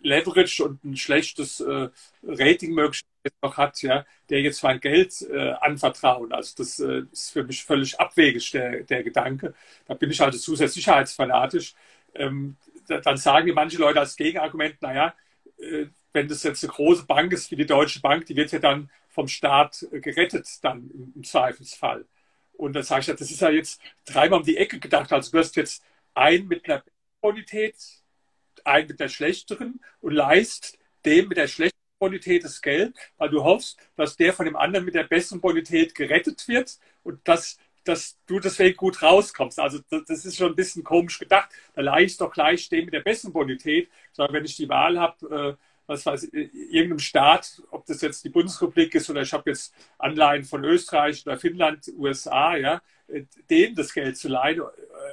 S2: Leverage und ein schlechtes äh, Rating möglicherweise noch hat, ja, der jetzt mein Geld äh, anvertrauen. Also das äh, ist für mich völlig abwegig, der, der Gedanke. Da bin ich also zu sehr sicherheitsfanatisch. Ähm, da, dann sagen manche Leute als Gegenargument, naja, äh, wenn das jetzt eine große Bank ist wie die Deutsche Bank, die wird ja dann vom Staat gerettet, dann im Zweifelsfall. Und dann sage ich, das ist ja jetzt dreimal um die Ecke gedacht. Also du hast jetzt einen mit einer Qualität, einen mit der schlechteren und leist dem mit der schlechten Bonität das Geld, weil du hoffst, dass der von dem anderen mit der besseren Bonität gerettet wird und dass, dass du deswegen gut rauskommst. Also das ist schon ein bisschen komisch gedacht. Da leist doch gleich dem mit der besseren Bonität. Sage, wenn ich die Wahl habe, äh, was weiß ich, irgendeinem Staat, ob das jetzt die Bundesrepublik ist oder ich habe jetzt Anleihen von Österreich oder Finnland, USA, ja, dem das Geld zu leihen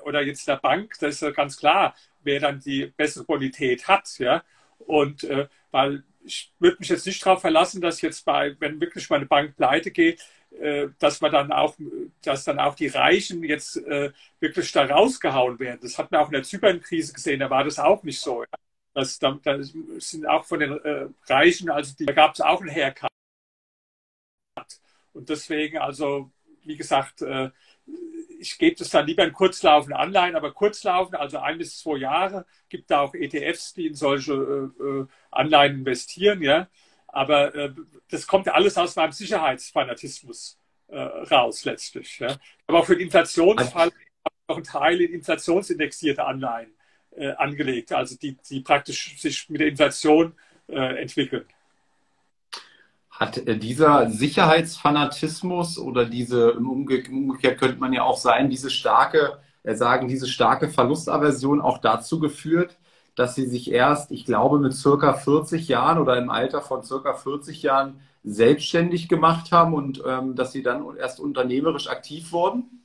S2: oder jetzt der Bank, das ist ja ganz klar, wer dann die bessere Bonität hat, ja. Und äh, weil ich würde mich jetzt nicht darauf verlassen, dass jetzt bei, wenn wirklich meine Bank pleite geht, äh, dass man dann auch, dass dann auch die Reichen jetzt äh, wirklich da rausgehauen werden. Das hat man auch in der Zypernkrise gesehen, da war das auch nicht so. Ja. Das, da, da sind auch von den äh, Reichen, also die, da gab es auch einen Haircut. Und deswegen, also, wie gesagt, äh, ich gebe das dann lieber in kurzlaufende Anleihen, aber kurzlaufende, also ein bis zwei Jahre, gibt da auch ETFs, die in solche äh, äh, Anleihen investieren, ja. Aber äh, das kommt ja alles aus meinem Sicherheitsfanatismus äh, raus letztlich. Ja. Aber auch für den Inflationsfall noch einen Teil in inflationsindexierte Anleihen äh, angelegt, also die, die praktisch sich mit der Inflation äh, entwickeln.
S1: Hat äh, dieser Sicherheitsfanatismus oder diese, im Umgekehrt könnte man ja auch sagen, diese starke, äh, sagen, diese starke Verlustaversion auch dazu geführt, dass Sie sich erst, ich glaube, mit circa 40 Jahren oder im Alter von circa 40 Jahren selbstständig gemacht haben und ähm, dass Sie dann erst unternehmerisch aktiv wurden?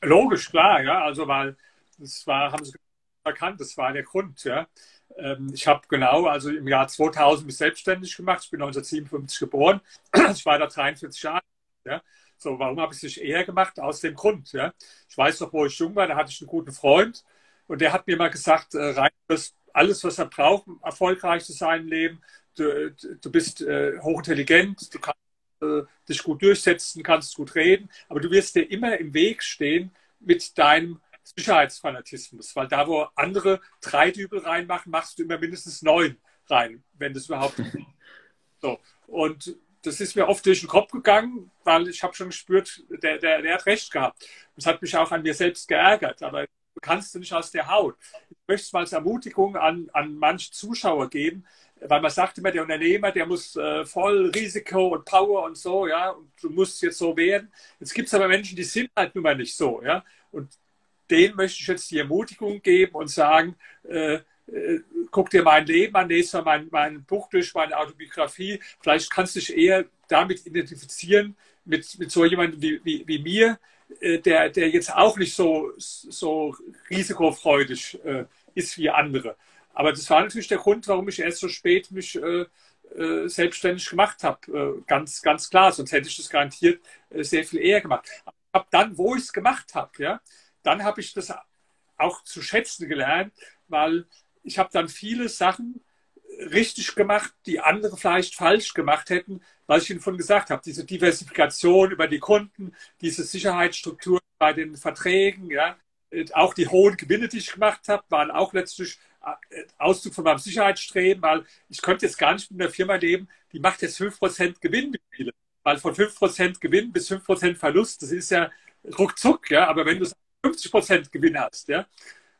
S2: Logisch, klar, ja. Also weil das war, haben Sie erkannt, das war der Grund, ja. Ähm, ich habe genau, also im Jahr 2000 mich selbstständig gemacht. Ich bin 1957 geboren. Ich war da 43 Jahre. Ja. So, warum habe ich es nicht eher gemacht? Aus dem Grund. Ja. Ich weiß noch, wo ich jung war, da hatte ich einen guten Freund und der hat mir mal gesagt, äh, rein, alles, was er braucht, um erfolgreich zu sein im Leben. Du, du bist äh, hochintelligent, du kannst äh, dich gut durchsetzen, kannst gut reden, aber du wirst dir immer im Weg stehen mit deinem Sicherheitsfanatismus, weil da, wo andere drei Dübel reinmachen, machst du immer mindestens neun rein, wenn das überhaupt. so. Und das ist mir oft durch den Kopf gegangen, weil ich habe schon gespürt, der, der, der hat recht gehabt. Das hat mich auch an mir selbst geärgert, aber du kannst du nicht aus der Haut. Ich möchte es mal als Ermutigung an, an manche Zuschauer geben, weil man sagt immer, der Unternehmer, der muss äh, voll Risiko und Power und so, ja, und du musst jetzt so werden. Jetzt gibt es aber Menschen, die sind halt nun mal nicht so, ja. Und denen möchte ich jetzt die Ermutigung geben und sagen, äh, äh, guck dir mein Leben an, lese mal mein, mein Buch durch, meine Autobiografie. Vielleicht kannst du dich eher damit identifizieren, mit, mit so jemandem wie, wie, wie mir, äh, der, der jetzt auch nicht so, so risikofreudig äh, ist wie andere. Aber das war natürlich der Grund, warum ich erst so spät mich äh, äh, selbstständig gemacht habe. Ganz, ganz klar, sonst hätte ich das garantiert sehr viel eher gemacht. Aber dann, wo ich es gemacht habe, ja, dann habe ich das auch zu schätzen gelernt, weil ich habe dann viele Sachen richtig gemacht, die andere vielleicht falsch gemacht hätten, was ich Ihnen von gesagt habe. Diese Diversifikation über die Kunden, diese Sicherheitsstruktur bei den Verträgen, ja, auch die hohen Gewinne, die ich gemacht habe, waren auch letztlich äh, Ausdruck von meinem Sicherheitsstreben, weil ich könnte jetzt gar nicht mit einer Firma leben, die macht jetzt 5% Gewinn. Weil von 5% Gewinn bis 5% Verlust, das ist ja ruckzuck, ja, aber wenn du 50% Gewinn hast, ja,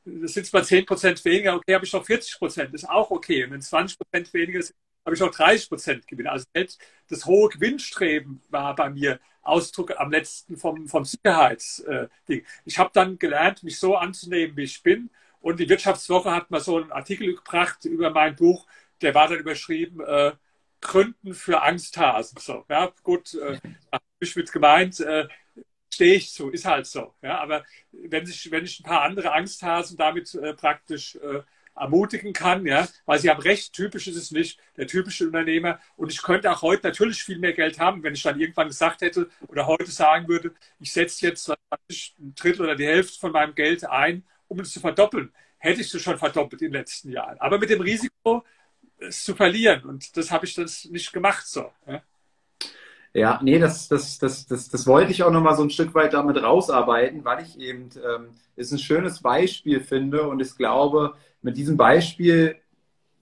S2: das sind zwar 10% weniger, okay, habe ich noch 40%, ist auch okay. Und wenn 20% weniger ist, habe ich noch 30% Gewinn. Also das hohe Gewinnstreben war bei mir Ausdruck am letzten vom, vom Sicherheitsding. Ich habe dann gelernt, mich so anzunehmen, wie ich bin. Und die Wirtschaftswoche hat mal so einen Artikel gebracht über mein Buch, der war dann überschrieben, äh, Gründen für Angsthasen. So, ja, gut, äh, habe ich mit gemeint, äh, stehe ich zu, ist halt so. Ja, aber wenn, sich, wenn ich ein paar andere Angsthasen damit äh, praktisch äh, ermutigen kann, ja, weil sie haben recht, typisch ist es nicht, der typische Unternehmer. Und ich könnte auch heute natürlich viel mehr Geld haben, wenn ich dann irgendwann gesagt hätte oder heute sagen würde, ich setze jetzt ein Drittel oder die Hälfte von meinem Geld ein, um es zu verdoppeln. Hätte ich es schon verdoppelt in den letzten Jahren. Aber mit dem Risiko, es zu verlieren. Und das habe ich das nicht gemacht so. Ja.
S1: Ja, nee, das, das, das, das, das wollte ich auch nochmal so ein Stück weit damit rausarbeiten, weil ich eben ähm, es ein schönes Beispiel finde und ich glaube, mit diesem Beispiel,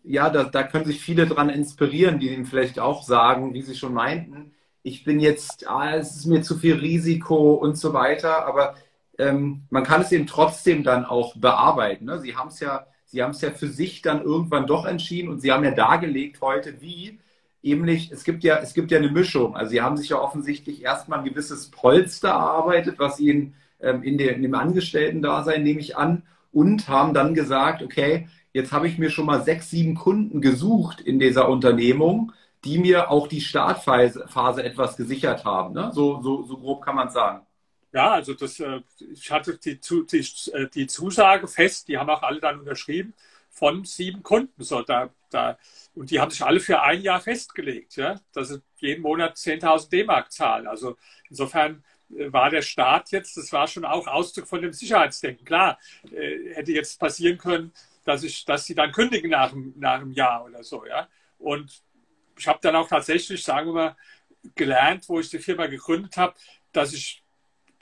S1: ja, da, da können sich viele dran inspirieren, die ihm vielleicht auch sagen, wie sie schon meinten, ich bin jetzt, ah, es ist mir zu viel Risiko und so weiter, aber ähm, man kann es eben trotzdem dann auch bearbeiten. Ne? Sie haben es ja, Sie haben es ja für sich dann irgendwann doch entschieden und Sie haben ja dargelegt heute, wie ähnlich, es gibt ja, es gibt ja eine Mischung. Also sie haben sich ja offensichtlich erstmal ein gewisses Polster erarbeitet, was ihnen ähm, in, der, in dem Angestellten-Dasein nehme ich an, und haben dann gesagt, okay, jetzt habe ich mir schon mal sechs, sieben Kunden gesucht in dieser Unternehmung, die mir auch die Startphase Phase etwas gesichert haben. Ne? So, so, so grob kann man sagen.
S2: Ja, also das, äh, ich hatte die, die, äh, die Zusage fest, die haben auch alle dann unterschrieben von sieben Kunden. So, da, da, und die haben sich alle für ein Jahr festgelegt, ja, dass sie jeden Monat 10.000 D-Mark zahlen. Also insofern äh, war der Start jetzt, das war schon auch Ausdruck von dem Sicherheitsdenken. Klar, äh, hätte jetzt passieren können, dass, ich, dass sie dann kündigen nach, nach einem Jahr oder so. Ja? Und ich habe dann auch tatsächlich, sagen wir mal, gelernt, wo ich die Firma gegründet habe, dass ich,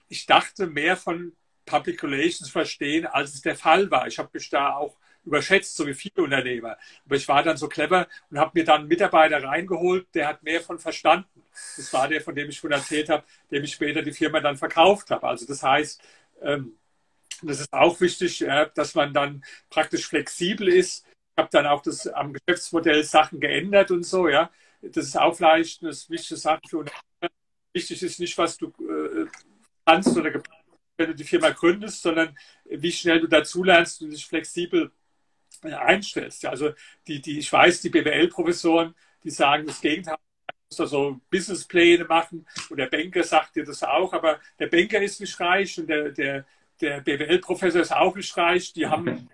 S2: ich dachte, mehr von Public Relations verstehen, als es der Fall war. Ich habe mich da auch überschätzt, so wie viele Unternehmer. Aber ich war dann so clever und habe mir dann einen Mitarbeiter reingeholt, der hat mehr von verstanden. Das war der, von dem ich schon erzählt habe, dem ich später die Firma dann verkauft habe. Also das heißt, ähm, das ist auch wichtig, dass man dann praktisch flexibel ist. Ich habe dann auch das am Geschäftsmodell Sachen geändert und so, ja. Das ist auch vielleicht eine wichtige Sache für Unternehmer. Wichtig ist nicht, was du äh, kannst oder wenn du die Firma gründest, sondern wie schnell du dazulernst und dich flexibel einstellst. Also die, die, ich weiß, die BWL-Professoren, die sagen das Gegenteil, muss da so Businesspläne machen und der Banker sagt dir das auch, aber der Banker ist nicht reich und der, der, der BWL-Professor ist auch nicht reich, die haben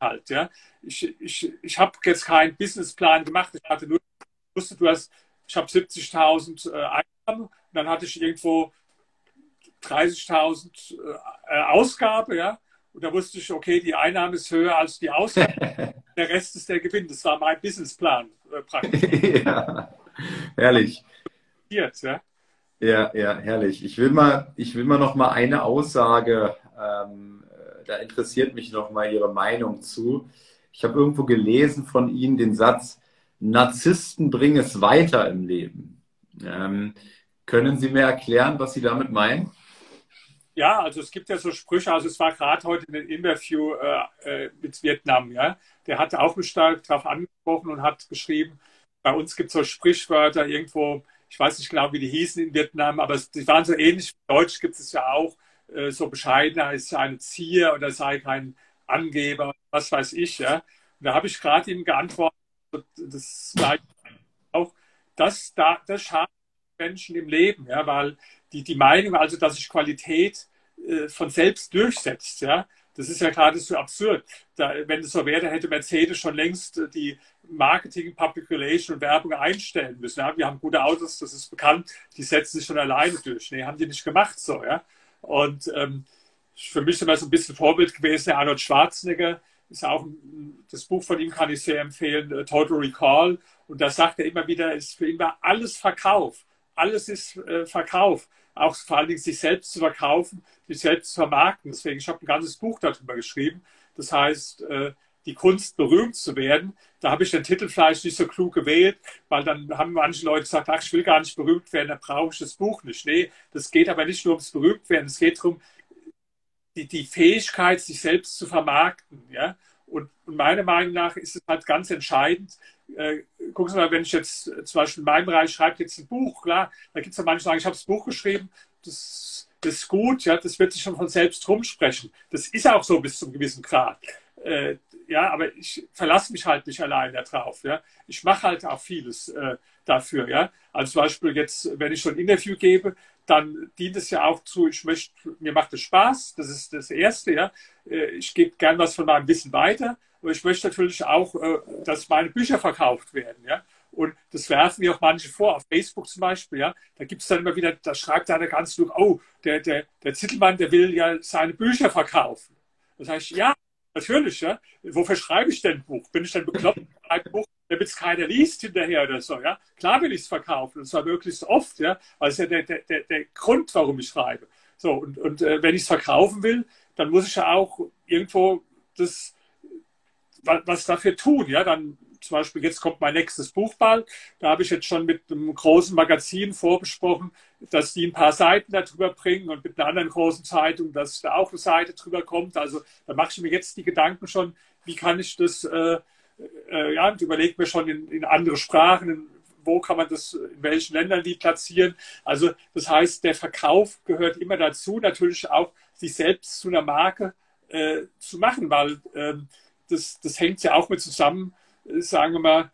S2: halt, ja. Ich, ich, ich habe jetzt keinen Businessplan gemacht, ich hatte nur, ich wusste, du hast, ich habe 70.000 äh, Einnahmen und dann hatte ich irgendwo 30.000 äh, Ausgabe, ja. Und da wusste ich, okay, die Einnahme ist höher als die Ausgabe. der Rest ist der Gewinn. Das war mein Businessplan äh, praktisch.
S1: ja, herrlich.
S2: Ja.
S1: ja, ja, herrlich. Ich will mal, ich will mal noch mal eine Aussage, ähm, da interessiert mich noch mal Ihre Meinung zu. Ich habe irgendwo gelesen von Ihnen den Satz, Narzissten bringen es weiter im Leben. Ähm, können Sie mir erklären, was Sie damit meinen?
S2: Ja, also es gibt ja so Sprüche, also es war gerade heute in einem Interview äh, äh, mit Vietnam, ja. Der hatte auch mich darauf angesprochen und hat geschrieben, bei uns gibt es so Sprichwörter irgendwo, ich weiß nicht genau, wie die hießen in Vietnam, aber die waren so ähnlich Deutsch gibt es ja auch, äh, so bescheidener ist ein Zier oder sei kein Angeber, was weiß ich, ja. Und da habe ich gerade ihm geantwortet, das gleiche auch, das, da, das schadet Menschen im Leben, ja, weil die, die Meinung, also dass sich Qualität äh, von selbst durchsetzt, ja, das ist ja gerade so absurd. Da, wenn es so wäre, hätte Mercedes schon längst äh, die Marketing, Public Relation und Werbung einstellen müssen. Ja, wir haben gute Autos, das ist bekannt, die setzen sich schon alleine durch. Nee, haben die nicht gemacht so, ja. Und ähm, für mich ist immer so ein bisschen Vorbild gewesen, der Arnold Schwarzenegger, ist auch das Buch von ihm kann ich sehr empfehlen, äh, Total Recall. Und da sagt er immer wieder, ist für ihn war alles Verkauf. Alles ist äh, Verkauf auch vor allen Dingen sich selbst zu verkaufen, sich selbst zu vermarkten. Deswegen, ich habe ein ganzes Buch darüber geschrieben. Das heißt, äh, die Kunst berühmt zu werden. Da habe ich den Titel vielleicht nicht so klug gewählt, weil dann haben manche Leute gesagt, ach, ich will gar nicht berühmt werden, dann brauche ich das Buch nicht. Nee, das geht aber nicht nur ums berühmt werden, es geht darum, die, die Fähigkeit, sich selbst zu vermarkten. Ja? Und, meiner Meinung nach ist es halt ganz entscheidend, äh, gucken Sie mal, wenn ich jetzt zum Beispiel in meinem Bereich schreibe jetzt ein Buch, klar, da gibt es ja manche, die sagen, ich habe das Buch geschrieben, das, das, ist gut, ja, das wird sich schon von selbst rumsprechen. Das ist auch so bis zum gewissen Grad. Äh, ja, aber ich verlasse mich halt nicht allein darauf. Ja. Ich mache halt auch vieles äh, dafür. Ja. Also zum Beispiel jetzt, wenn ich schon ein Interview gebe, dann dient es ja auch zu, ich möchte, mir macht es Spaß, das ist das Erste. Ja. Äh, ich gebe gern was von meinem Wissen weiter aber ich möchte natürlich auch, äh, dass meine Bücher verkauft werden. Ja? Und das werfen mir auch manche vor, auf Facebook zum Beispiel, ja. Da gibt es dann immer wieder, da schreibt einer ganz klug, oh, der, der, der Zittelmann, der will ja seine Bücher verkaufen. Das heißt, ja, natürlich, ja. Wofür schreibe ich denn ein Buch? Bin ich denn bekloppt, ein Buch, damit es keiner liest hinterher oder so, ja? Klar will ich es verkaufen, und zwar möglichst oft, ja. Weil es ja der, der, der, Grund, warum ich schreibe. So, und, und äh, wenn ich es verkaufen will, dann muss ich ja auch irgendwo das was dafür tun. Ja, dann zum Beispiel, jetzt kommt mein nächstes Buch bald. Da habe ich jetzt schon mit einem großen Magazin vorbesprochen, dass die ein paar Seiten darüber bringen und mit einer anderen großen Zeitung, dass da auch eine Seite drüber kommt. Also da mache ich mir jetzt die Gedanken schon, wie kann ich das, äh, äh, ja, und überlege mir schon in, in andere Sprachen, in, wo kann man das, in welchen Ländern die platzieren. Also das heißt, der Verkauf gehört immer dazu, natürlich auch sich selbst zu einer Marke äh, zu machen, weil ähm, das, das hängt ja auch mit zusammen, äh, sagen wir mal,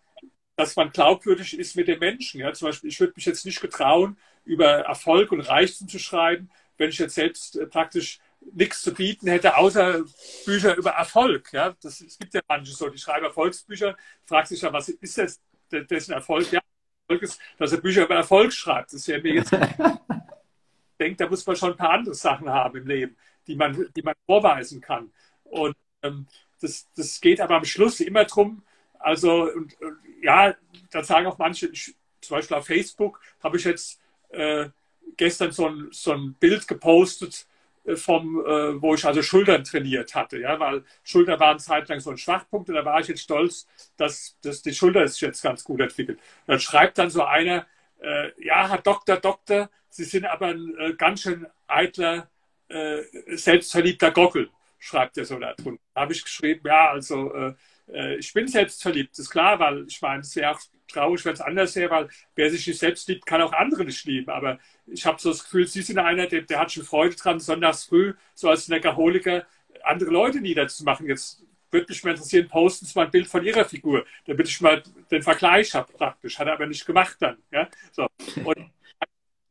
S2: dass man glaubwürdig ist mit den Menschen. Ja? Zum Beispiel, ich würde mich jetzt nicht getrauen, über Erfolg und Reichtum zu schreiben, wenn ich jetzt selbst äh, praktisch nichts zu bieten hätte, außer Bücher über Erfolg. Ja? Das, es gibt ja manche so, die schreiben Erfolgsbücher, fragt sich ja, was ist das, dessen Erfolg? Ja, Erfolg ist, dass er Bücher über Erfolg schreibt. Das ist ja mir jetzt denkt, da muss man schon ein paar andere Sachen haben im Leben, die man, die man vorweisen kann. Und ähm, das, das geht aber am Schluss immer drum. Also, und, und, ja, da sagen auch manche, zum Beispiel auf Facebook habe ich jetzt äh, gestern so ein, so ein Bild gepostet, vom, äh, wo ich also Schultern trainiert hatte, ja, weil Schulter waren zeitlang so ein Schwachpunkt und da war ich jetzt stolz, dass, dass die Schulter sich jetzt ganz gut entwickelt. Dann schreibt dann so einer, äh, ja, Herr Doktor, Doktor, Sie sind aber ein äh, ganz schön eitler, äh, selbstverliebter Gockel schreibt er so da drunter. Da habe ich geschrieben, ja, also äh, äh ich bin selbst verliebt, ist klar, weil ich meine, auch traurig, wenn es anders wäre, weil wer sich nicht selbst liebt, kann auch andere nicht lieben. Aber ich habe so das Gefühl, Sie sind einer, der, der hat schon Freude dran, sonntags früh, so als Neckerholiker, andere Leute niederzumachen. Jetzt würde mich mal interessieren, posten Sie mal ein Bild von Ihrer Figur, damit ich mal den Vergleich habe praktisch. Hat er aber nicht gemacht dann. Ja? So. Und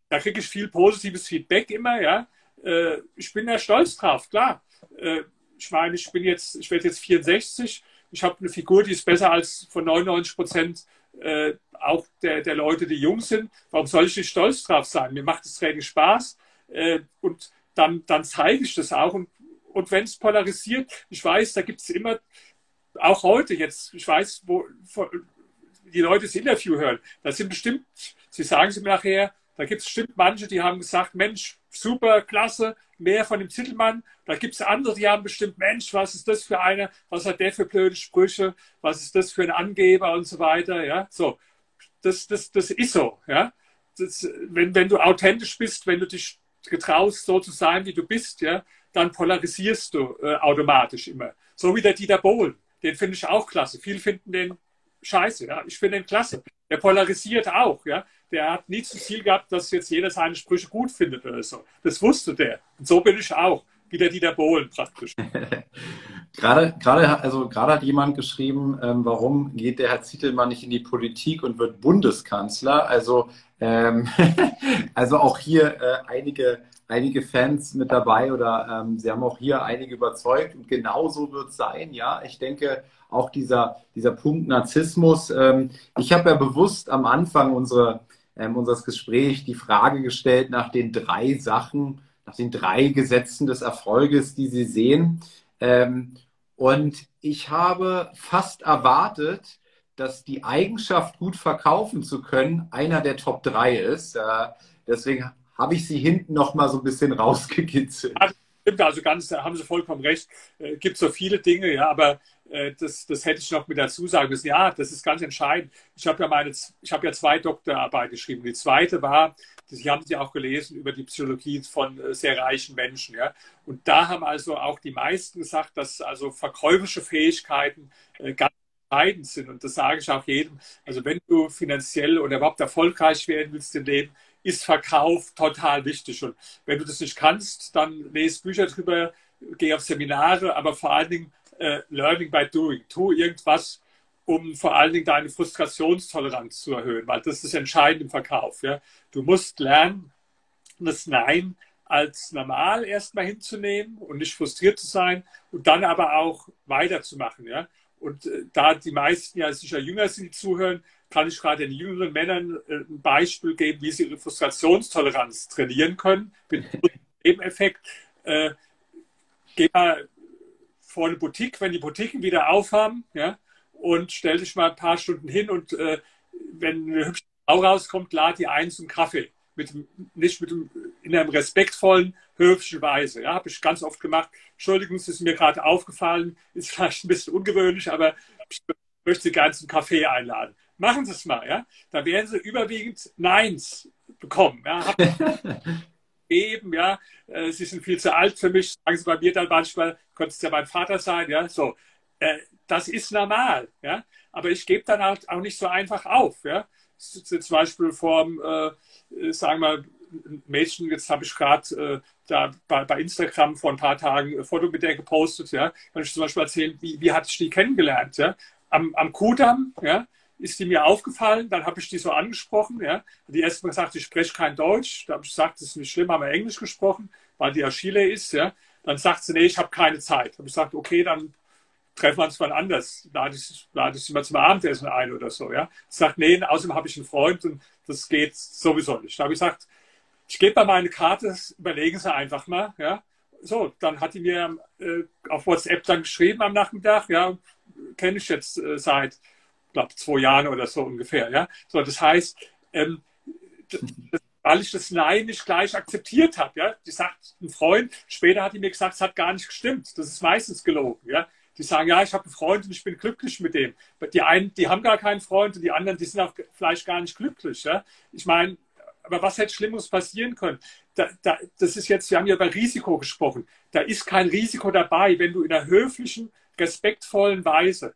S2: da kriege ich viel positives Feedback immer, ja. Äh, ich bin da stolz drauf, klar. Äh, ich meine, ich bin jetzt, ich werde jetzt 64, ich habe eine Figur, die ist besser als von 99 Prozent äh, auch der, der Leute, die jung sind. Warum soll ich nicht stolz drauf sein? Mir macht das Training Spaß äh, und dann, dann zeige ich das auch. Und, und wenn es polarisiert, ich weiß, da gibt es immer, auch heute jetzt, ich weiß, wo die Leute das Interview hören, da sind bestimmt, Sie sagen es mir nachher, da gibt es bestimmt manche, die haben gesagt, Mensch, super, klasse, mehr von dem Zittelmann. Da gibt es andere, die haben bestimmt, Mensch, was ist das für einer, was hat der für blöde Sprüche, was ist das für ein Angeber und so weiter. Ja, so. Das, das, das ist so. Ja? Das, wenn, wenn du authentisch bist, wenn du dich getraust, so zu sein, wie du bist, ja, dann polarisierst du äh, automatisch immer. So wie der Dieter Bohlen. Den finde ich auch klasse. Viele finden den scheiße. Ja? Ich finde den klasse. Der polarisiert auch. Ja? Der hat nie zum Ziel gehabt, dass jetzt jeder seine Sprüche gut findet oder so. Das wusste der. Und so bin ich auch. Wie der Dieter Bohlen praktisch.
S1: gerade, gerade, also gerade hat jemand geschrieben, ähm, warum geht der Herr Zittelmann nicht in die Politik und wird Bundeskanzler? Also, ähm, also auch hier äh, einige, einige Fans mit dabei oder ähm, sie haben auch hier einige überzeugt und genau so wird es sein. Ja, ich denke, auch dieser, dieser Punkt Narzissmus. Ähm, ich habe ja bewusst am Anfang unsere, ähm, unseres Gesprächs die Frage gestellt nach den drei Sachen, nach den drei Gesetzen des Erfolges, die Sie sehen. Ähm, und ich habe fast erwartet, dass die Eigenschaft, gut verkaufen zu können, einer der Top drei ist. Äh, deswegen habe ich sie hinten noch mal so ein bisschen rausgekitzelt.
S2: Stimmt, also ganz, haben Sie vollkommen recht. Äh, gibt so viele Dinge, ja, aber das, das hätte ich noch mit dazu sagen müssen. Ja, das ist ganz entscheidend. Ich habe ja meine, ich habe ja zwei Doktorarbeiten geschrieben. Die zweite war, Sie haben sie auch gelesen über die Psychologie von äh, sehr reichen Menschen, ja. Und da haben also auch die meisten gesagt, dass also verkäufische Fähigkeiten äh, ganz entscheidend sind. Und das sage ich auch jedem. Also wenn du finanziell oder überhaupt erfolgreich werden willst im Leben, ist Verkauf total wichtig. Und wenn du das nicht kannst, dann lese Bücher drüber, geh auf Seminare, aber vor allen Dingen äh, Learning by Doing. Tu irgendwas, um vor allen Dingen deine Frustrationstoleranz zu erhöhen, weil das ist entscheidend im Verkauf. Ja? Du musst lernen, das Nein als normal erstmal hinzunehmen und nicht frustriert zu sein und dann aber auch weiterzumachen. Ja? Und äh, da die meisten ja sicher jünger sind, die zuhören, kann ich gerade den jüngeren Männern äh, ein Beispiel geben, wie sie ihre Frustrationstoleranz trainieren können. Mit dem Effekt. Äh, geh mal vor eine Boutique, wenn die Boutiquen wieder aufhaben, ja, und stell dich mal ein paar Stunden hin und äh, wenn eine hübsche Frau rauskommt, lad die eins einen Kaffee. Mit, nicht mit dem, in einem respektvollen, höfischen Weise. Ja, habe ich ganz oft gemacht. Entschuldigung, es ist mir gerade aufgefallen, ist vielleicht ein bisschen ungewöhnlich, aber ich möchte Sie gerne zum Kaffee einladen. Machen Sie es mal, ja. Da werden Sie überwiegend Neins bekommen. Ja. Eben, ja. Äh, Sie sind viel zu alt für mich, sagen Sie bei mir dann manchmal, könnte es ja mein Vater sein, ja. So, äh, das ist normal, ja. Aber ich gebe dann halt auch nicht so einfach auf, ja. Zum Beispiel vom, äh, sagen wir, Mädchen, jetzt habe ich gerade äh, da bei, bei, Instagram vor ein paar Tagen ein Foto mit der gepostet, ja, kann ich zum Beispiel erzählen, wie, wie hatte ich die kennengelernt, ja, am, am Kudamm, ja, ist die mir aufgefallen, dann habe ich die so angesprochen, ja, die erst mal gesagt, ich spreche kein Deutsch, da habe ich gesagt, das ist nicht schlimm, haben wir Englisch gesprochen, weil die ja Chile ist, ja, dann sagt sie, nee, ich habe keine Zeit, habe ich gesagt, okay, dann treffen wir uns mal anders, lade ich, lade ich sie mal zum Abendessen ein oder so, ja, sagt, nee, außerdem habe ich einen Freund und das geht sowieso nicht, da habe ich gesagt, ich gebe mal meine Karte, überlegen Sie einfach mal, ja. So, dann hat die mir äh, auf WhatsApp dann geschrieben am Nachmittag, ja, kenne ich jetzt äh, seit, glaube zwei Jahren oder so ungefähr, ja. So, das heißt, ähm, das, weil ich das Nein nicht gleich akzeptiert habe, ja. Die sagt ein Freund, später hat die mir gesagt, es hat gar nicht gestimmt. Das ist meistens gelogen, ja. Die sagen, ja, ich habe einen Freund und ich bin glücklich mit dem. Die einen, die haben gar keinen Freund und die anderen, die sind auch vielleicht gar nicht glücklich, ja. Ich meine, aber was hätte Schlimmes passieren können? Da, da, das ist jetzt, wir haben ja über Risiko gesprochen. Da ist kein Risiko dabei, wenn du in einer höflichen, respektvollen Weise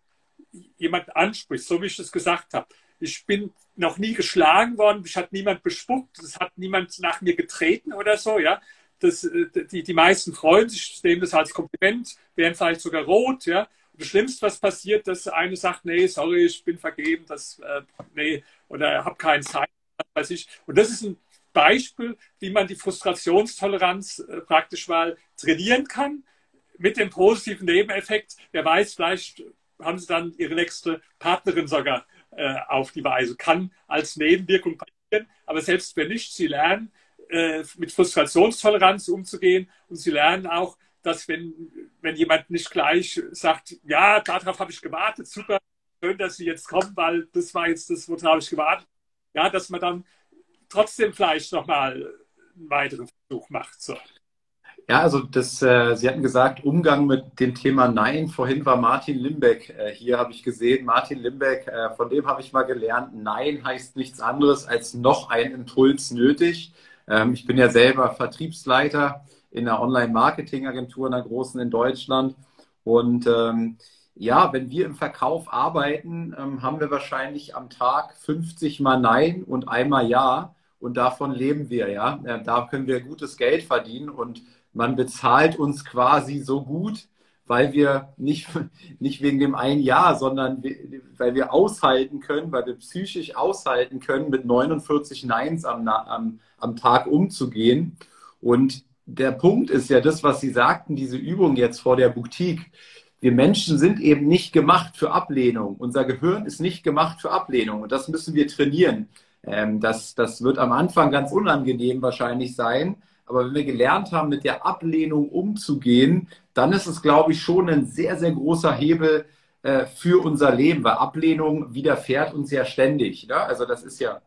S2: jemanden ansprichst, so wie ich das gesagt habe. Ich bin noch nie geschlagen worden, mich hat niemand bespuckt, es hat niemand nach mir getreten oder so, ja. Das, die, die meisten freuen sich, nehmen das als Kompliment, werden vielleicht sogar rot, ja. Das Schlimmste, was passiert, dass eine sagt, nee, sorry, ich bin vergeben, das, äh, nee, oder habe keine Zeit, weiß ich. Und das ist ein Beispiel, wie man die Frustrationstoleranz äh, praktisch mal trainieren kann, mit dem positiven Nebeneffekt. Wer weiß, vielleicht haben sie dann ihre nächste Partnerin sogar äh, auf die Weise. Kann als Nebenwirkung passieren, aber selbst wenn nicht, sie lernen, äh, mit Frustrationstoleranz umzugehen und sie lernen auch, dass wenn, wenn jemand nicht gleich sagt, ja, darauf habe ich gewartet, super, schön, dass Sie jetzt kommen, weil das war jetzt das, worauf ich gewartet ja, dass man dann trotzdem vielleicht nochmal einen weiteren Versuch macht. So.
S1: Ja, also das, äh, Sie hatten gesagt, Umgang mit dem Thema Nein. Vorhin war Martin Limbeck äh, hier, habe ich gesehen. Martin Limbeck, äh, von dem habe ich mal gelernt, Nein heißt nichts anderes als noch ein Impuls nötig. Ähm, ich bin ja selber Vertriebsleiter in einer Online-Marketing-Agentur, einer großen in Deutschland. Und ähm, ja, wenn wir im Verkauf arbeiten, ähm, haben wir wahrscheinlich am Tag 50 mal Nein und einmal Ja. Und davon leben wir, ja. Äh, da können wir gutes Geld verdienen und man bezahlt uns quasi so gut, weil wir nicht, nicht wegen dem einen Jahr, sondern weil wir aushalten können, weil wir psychisch aushalten können, mit 49 Neins am, am, am Tag umzugehen. Und der Punkt ist ja das, was Sie sagten, diese Übung jetzt vor der Boutique. Wir Menschen sind eben nicht gemacht für Ablehnung. Unser Gehirn ist nicht gemacht für Ablehnung und das müssen wir trainieren. Ähm, das, das wird am Anfang ganz unangenehm wahrscheinlich sein, aber wenn wir gelernt haben, mit der Ablehnung umzugehen, dann ist es, glaube ich, schon ein sehr, sehr großer Hebel äh, für unser Leben, weil Ablehnung widerfährt uns ja ständig. Ne? Also das ist ja.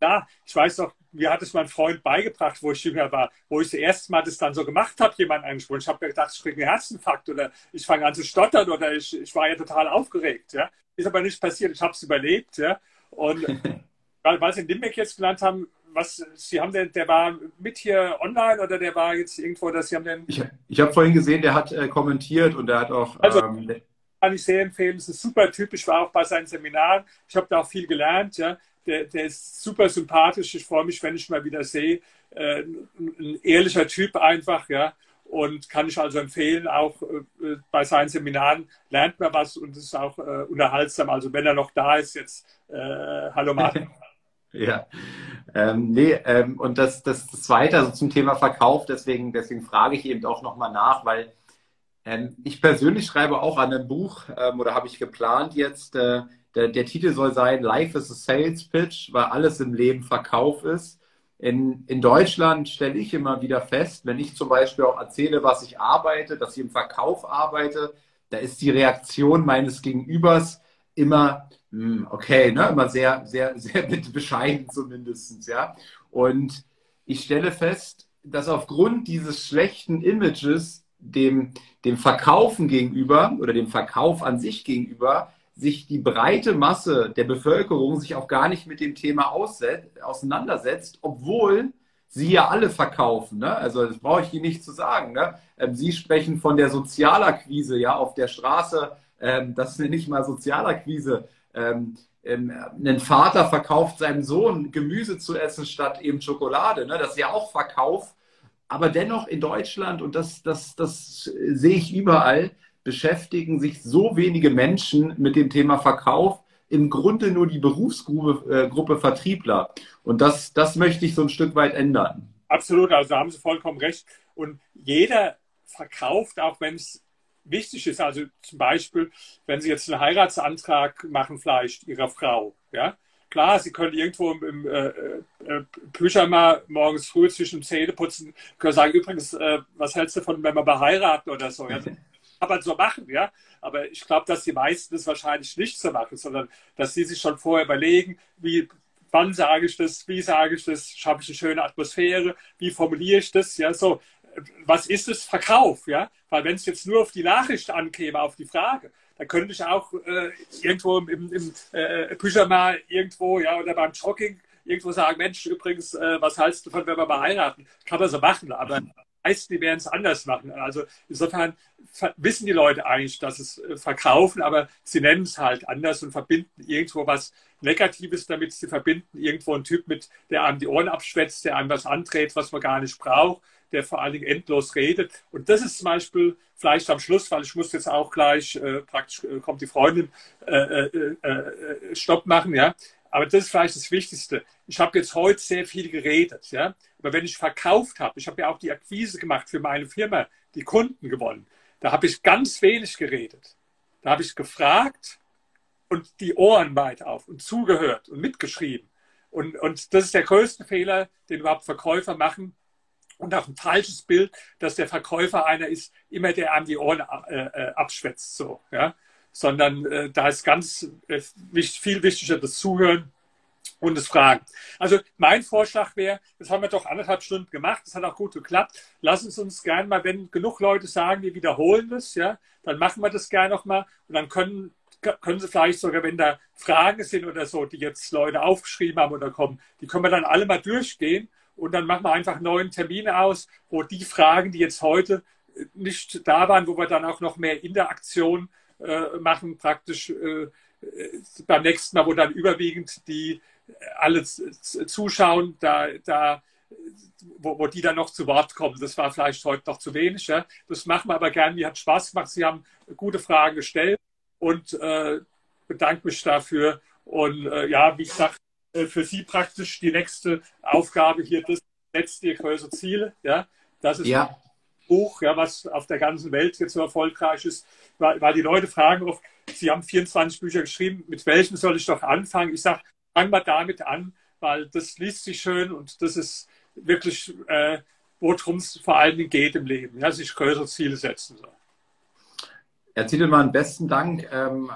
S2: Ja, ich weiß noch, mir hat es mein Freund beigebracht, wo ich jünger war, wo ich das erste Mal das dann so gemacht habe, jemanden angesprochen. Ich habe mir gedacht, ich kriege einen Herzinfarkt oder ich fange an zu stottern oder ich, ich war ja total aufgeregt. Ja? Ist aber nicht passiert, ich habe es überlebt. Ja? Und weil Sie Limbeck jetzt genannt haben, was, Sie haben den, der war mit hier online oder der war jetzt irgendwo, dass Sie haben den.
S1: Ich, ich habe vorhin gesehen, der hat äh, kommentiert und der hat auch.
S2: Also, ähm, kann ich sehr empfehlen. Es ist super typisch, war auch bei seinen Seminaren. Ich habe da auch viel gelernt. Ja. Der, der ist super sympathisch. Ich freue mich, wenn ich mal wieder sehe. Äh, ein ehrlicher Typ einfach, ja. Und kann ich also empfehlen, auch äh, bei seinen Seminaren lernt man was und es ist auch äh, unterhaltsam. Also wenn er noch da ist, jetzt äh, hallo Martin.
S1: Ja, ähm, nee, ähm, und das, das, das Zweite, also zum Thema Verkauf, deswegen, deswegen frage ich eben auch nochmal nach, weil ähm, ich persönlich schreibe auch an einem Buch ähm, oder habe ich geplant jetzt, äh, der, der Titel soll sein Life is a Sales Pitch, weil alles im Leben Verkauf ist. In, in Deutschland stelle ich immer wieder fest, wenn ich zum Beispiel auch erzähle, was ich arbeite, dass ich im Verkauf arbeite, da ist die Reaktion meines Gegenübers immer, okay, ne, immer sehr, sehr, sehr bescheiden zumindest, ja. Und ich stelle fest, dass aufgrund dieses schlechten Images dem, dem Verkaufen gegenüber oder dem Verkauf an sich gegenüber sich die breite Masse der Bevölkerung sich auch gar nicht mit dem Thema auseinandersetzt, obwohl sie ja alle verkaufen. Ne? Also das brauche ich Ihnen nicht zu sagen. Ne? Ähm, sie sprechen von der Sozialakquise, ja, auf der Straße. Ähm, das ist nicht mal Sozialakquise. Ähm, ähm, ein Vater verkauft seinem Sohn Gemüse zu essen statt eben Schokolade. Ne? Das ist ja auch Verkauf. Aber dennoch in Deutschland, und das, das, das sehe ich überall, beschäftigen sich so wenige Menschen mit dem Thema Verkauf, im Grunde nur die Berufsgruppe äh, Gruppe Vertriebler. Und das, das möchte ich so ein Stück weit ändern.
S2: Absolut, also da haben Sie vollkommen recht. Und jeder verkauft, auch wenn es wichtig ist. Also zum Beispiel, wenn Sie jetzt einen Heiratsantrag machen, vielleicht Ihrer Frau, ja. Klar, Sie können irgendwo im, äh, äh, Pyjama morgens früh zwischen Zähneputzen können sagen, übrigens, äh, was hältst du von, wenn wir mal heiraten oder so? Ja? Kann man so machen, ja. Aber ich glaube, dass die meisten das wahrscheinlich nicht so machen, sondern dass sie sich schon vorher überlegen, wie, wann sage ich das, wie sage ich das, schaffe ich eine schöne Atmosphäre, wie formuliere ich das, ja, so was ist es? Verkauf, ja? Weil wenn es jetzt nur auf die Nachricht ankäme, auf die Frage, dann könnte ich auch äh, irgendwo im, im äh, Pyjama irgendwo, ja, oder beim Jogging irgendwo sagen, Mensch, übrigens, äh, was hältst du von, wenn wir mal heiraten? Kann man so machen, aber meisten, die werden es anders machen. Also insofern wissen die Leute eigentlich, dass es äh, verkaufen, aber sie nennen es halt anders und verbinden irgendwo was Negatives damit. Sie verbinden irgendwo einen Typ mit, der einem die Ohren abschwätzt, der einem was andreht, was man gar nicht braucht, der vor allen Dingen endlos redet. Und das ist zum Beispiel vielleicht am Schluss, weil ich muss jetzt auch gleich, äh, praktisch äh, kommt die Freundin, äh, äh, äh Stopp machen, ja. Aber das ist vielleicht das Wichtigste. Ich habe jetzt heute sehr viel geredet, ja. Aber wenn ich verkauft habe, ich habe ja auch die Akquise gemacht für meine Firma, die Kunden gewonnen, da habe ich ganz wenig geredet. Da habe ich gefragt und die Ohren weit auf und zugehört und mitgeschrieben. Und, und das ist der größte Fehler, den überhaupt Verkäufer machen. Und auch ein falsches Bild, dass der Verkäufer einer ist, immer der einem die Ohren äh, äh abschwätzt, so, ja. Sondern äh, da ist ganz äh, viel wichtiger das Zuhören und das Fragen. Also mein Vorschlag wäre, das haben wir doch anderthalb Stunden gemacht, das hat auch gut geklappt. Lass uns uns gerne mal, wenn genug Leute sagen, wir wiederholen das, ja, dann machen wir das gerne nochmal und dann können, können Sie vielleicht sogar, wenn da Fragen sind oder so, die jetzt Leute aufgeschrieben haben oder kommen, die können wir dann alle mal durchgehen und dann machen wir einfach neuen Termine aus, wo die Fragen, die jetzt heute nicht da waren, wo wir dann auch noch mehr Interaktion äh, machen, praktisch äh, äh beim nächsten Mal, wo dann überwiegend die alle zuschauen, da, da wo, wo, die dann noch zu Wort kommen. Das war vielleicht heute noch zu wenig. Ja? Das machen wir aber gerne. Mir hat Spaß gemacht. Sie haben gute Fragen gestellt und äh, bedanke mich dafür. Und äh, ja, wie gesagt, äh, für Sie praktisch die nächste Aufgabe hier, das letzte Ihr größere Ziele. Ja? Das ist ja. ein Buch, ja, was auf der ganzen Welt jetzt so erfolgreich ist, weil, weil die Leute fragen oft, Sie haben 24 Bücher geschrieben, mit welchem soll ich doch anfangen? Ich sage, fangen wir damit an, weil das liest sich schön und das ist wirklich, äh, worum es vor allen Dingen geht im Leben, ja, sich größere Ziele setzen soll.
S1: Herr Ziedelmann, besten Dank. Ähm,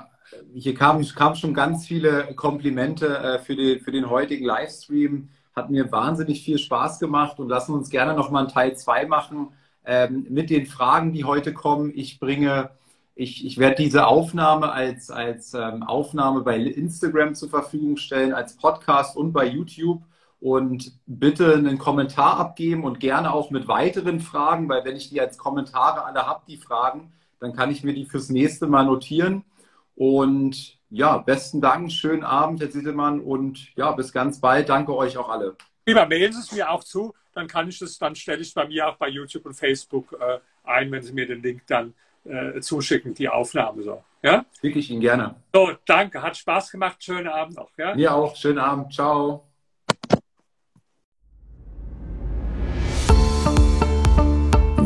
S1: hier kamen kam schon ganz viele Komplimente äh, für, die, für den heutigen Livestream. Hat mir wahnsinnig viel Spaß gemacht und lassen uns gerne nochmal einen Teil 2 machen ähm, mit den Fragen, die heute kommen. Ich bringe ich, ich werde diese Aufnahme als, als ähm, Aufnahme bei Instagram zur Verfügung stellen, als Podcast und bei YouTube. Und bitte einen Kommentar abgeben und gerne auch mit weiteren Fragen, weil wenn ich die als Kommentare alle habe, die Fragen, dann kann ich mir die fürs nächste Mal notieren. Und ja, besten Dank, schönen Abend, Herr Sittelmann, und ja, bis ganz bald. Danke euch auch alle.
S2: Lieber, mailen Sie es mir auch zu, dann kann ich das, dann stelle ich es bei mir auch bei YouTube und Facebook äh, ein, wenn Sie mir den Link dann äh, zuschicken, die Aufnahme. So. Ja?
S1: Schicke ich Ihnen gerne.
S2: So, danke. Hat Spaß gemacht. Schönen Abend noch. Ja?
S1: Mir auch. Schönen Abend. Ciao.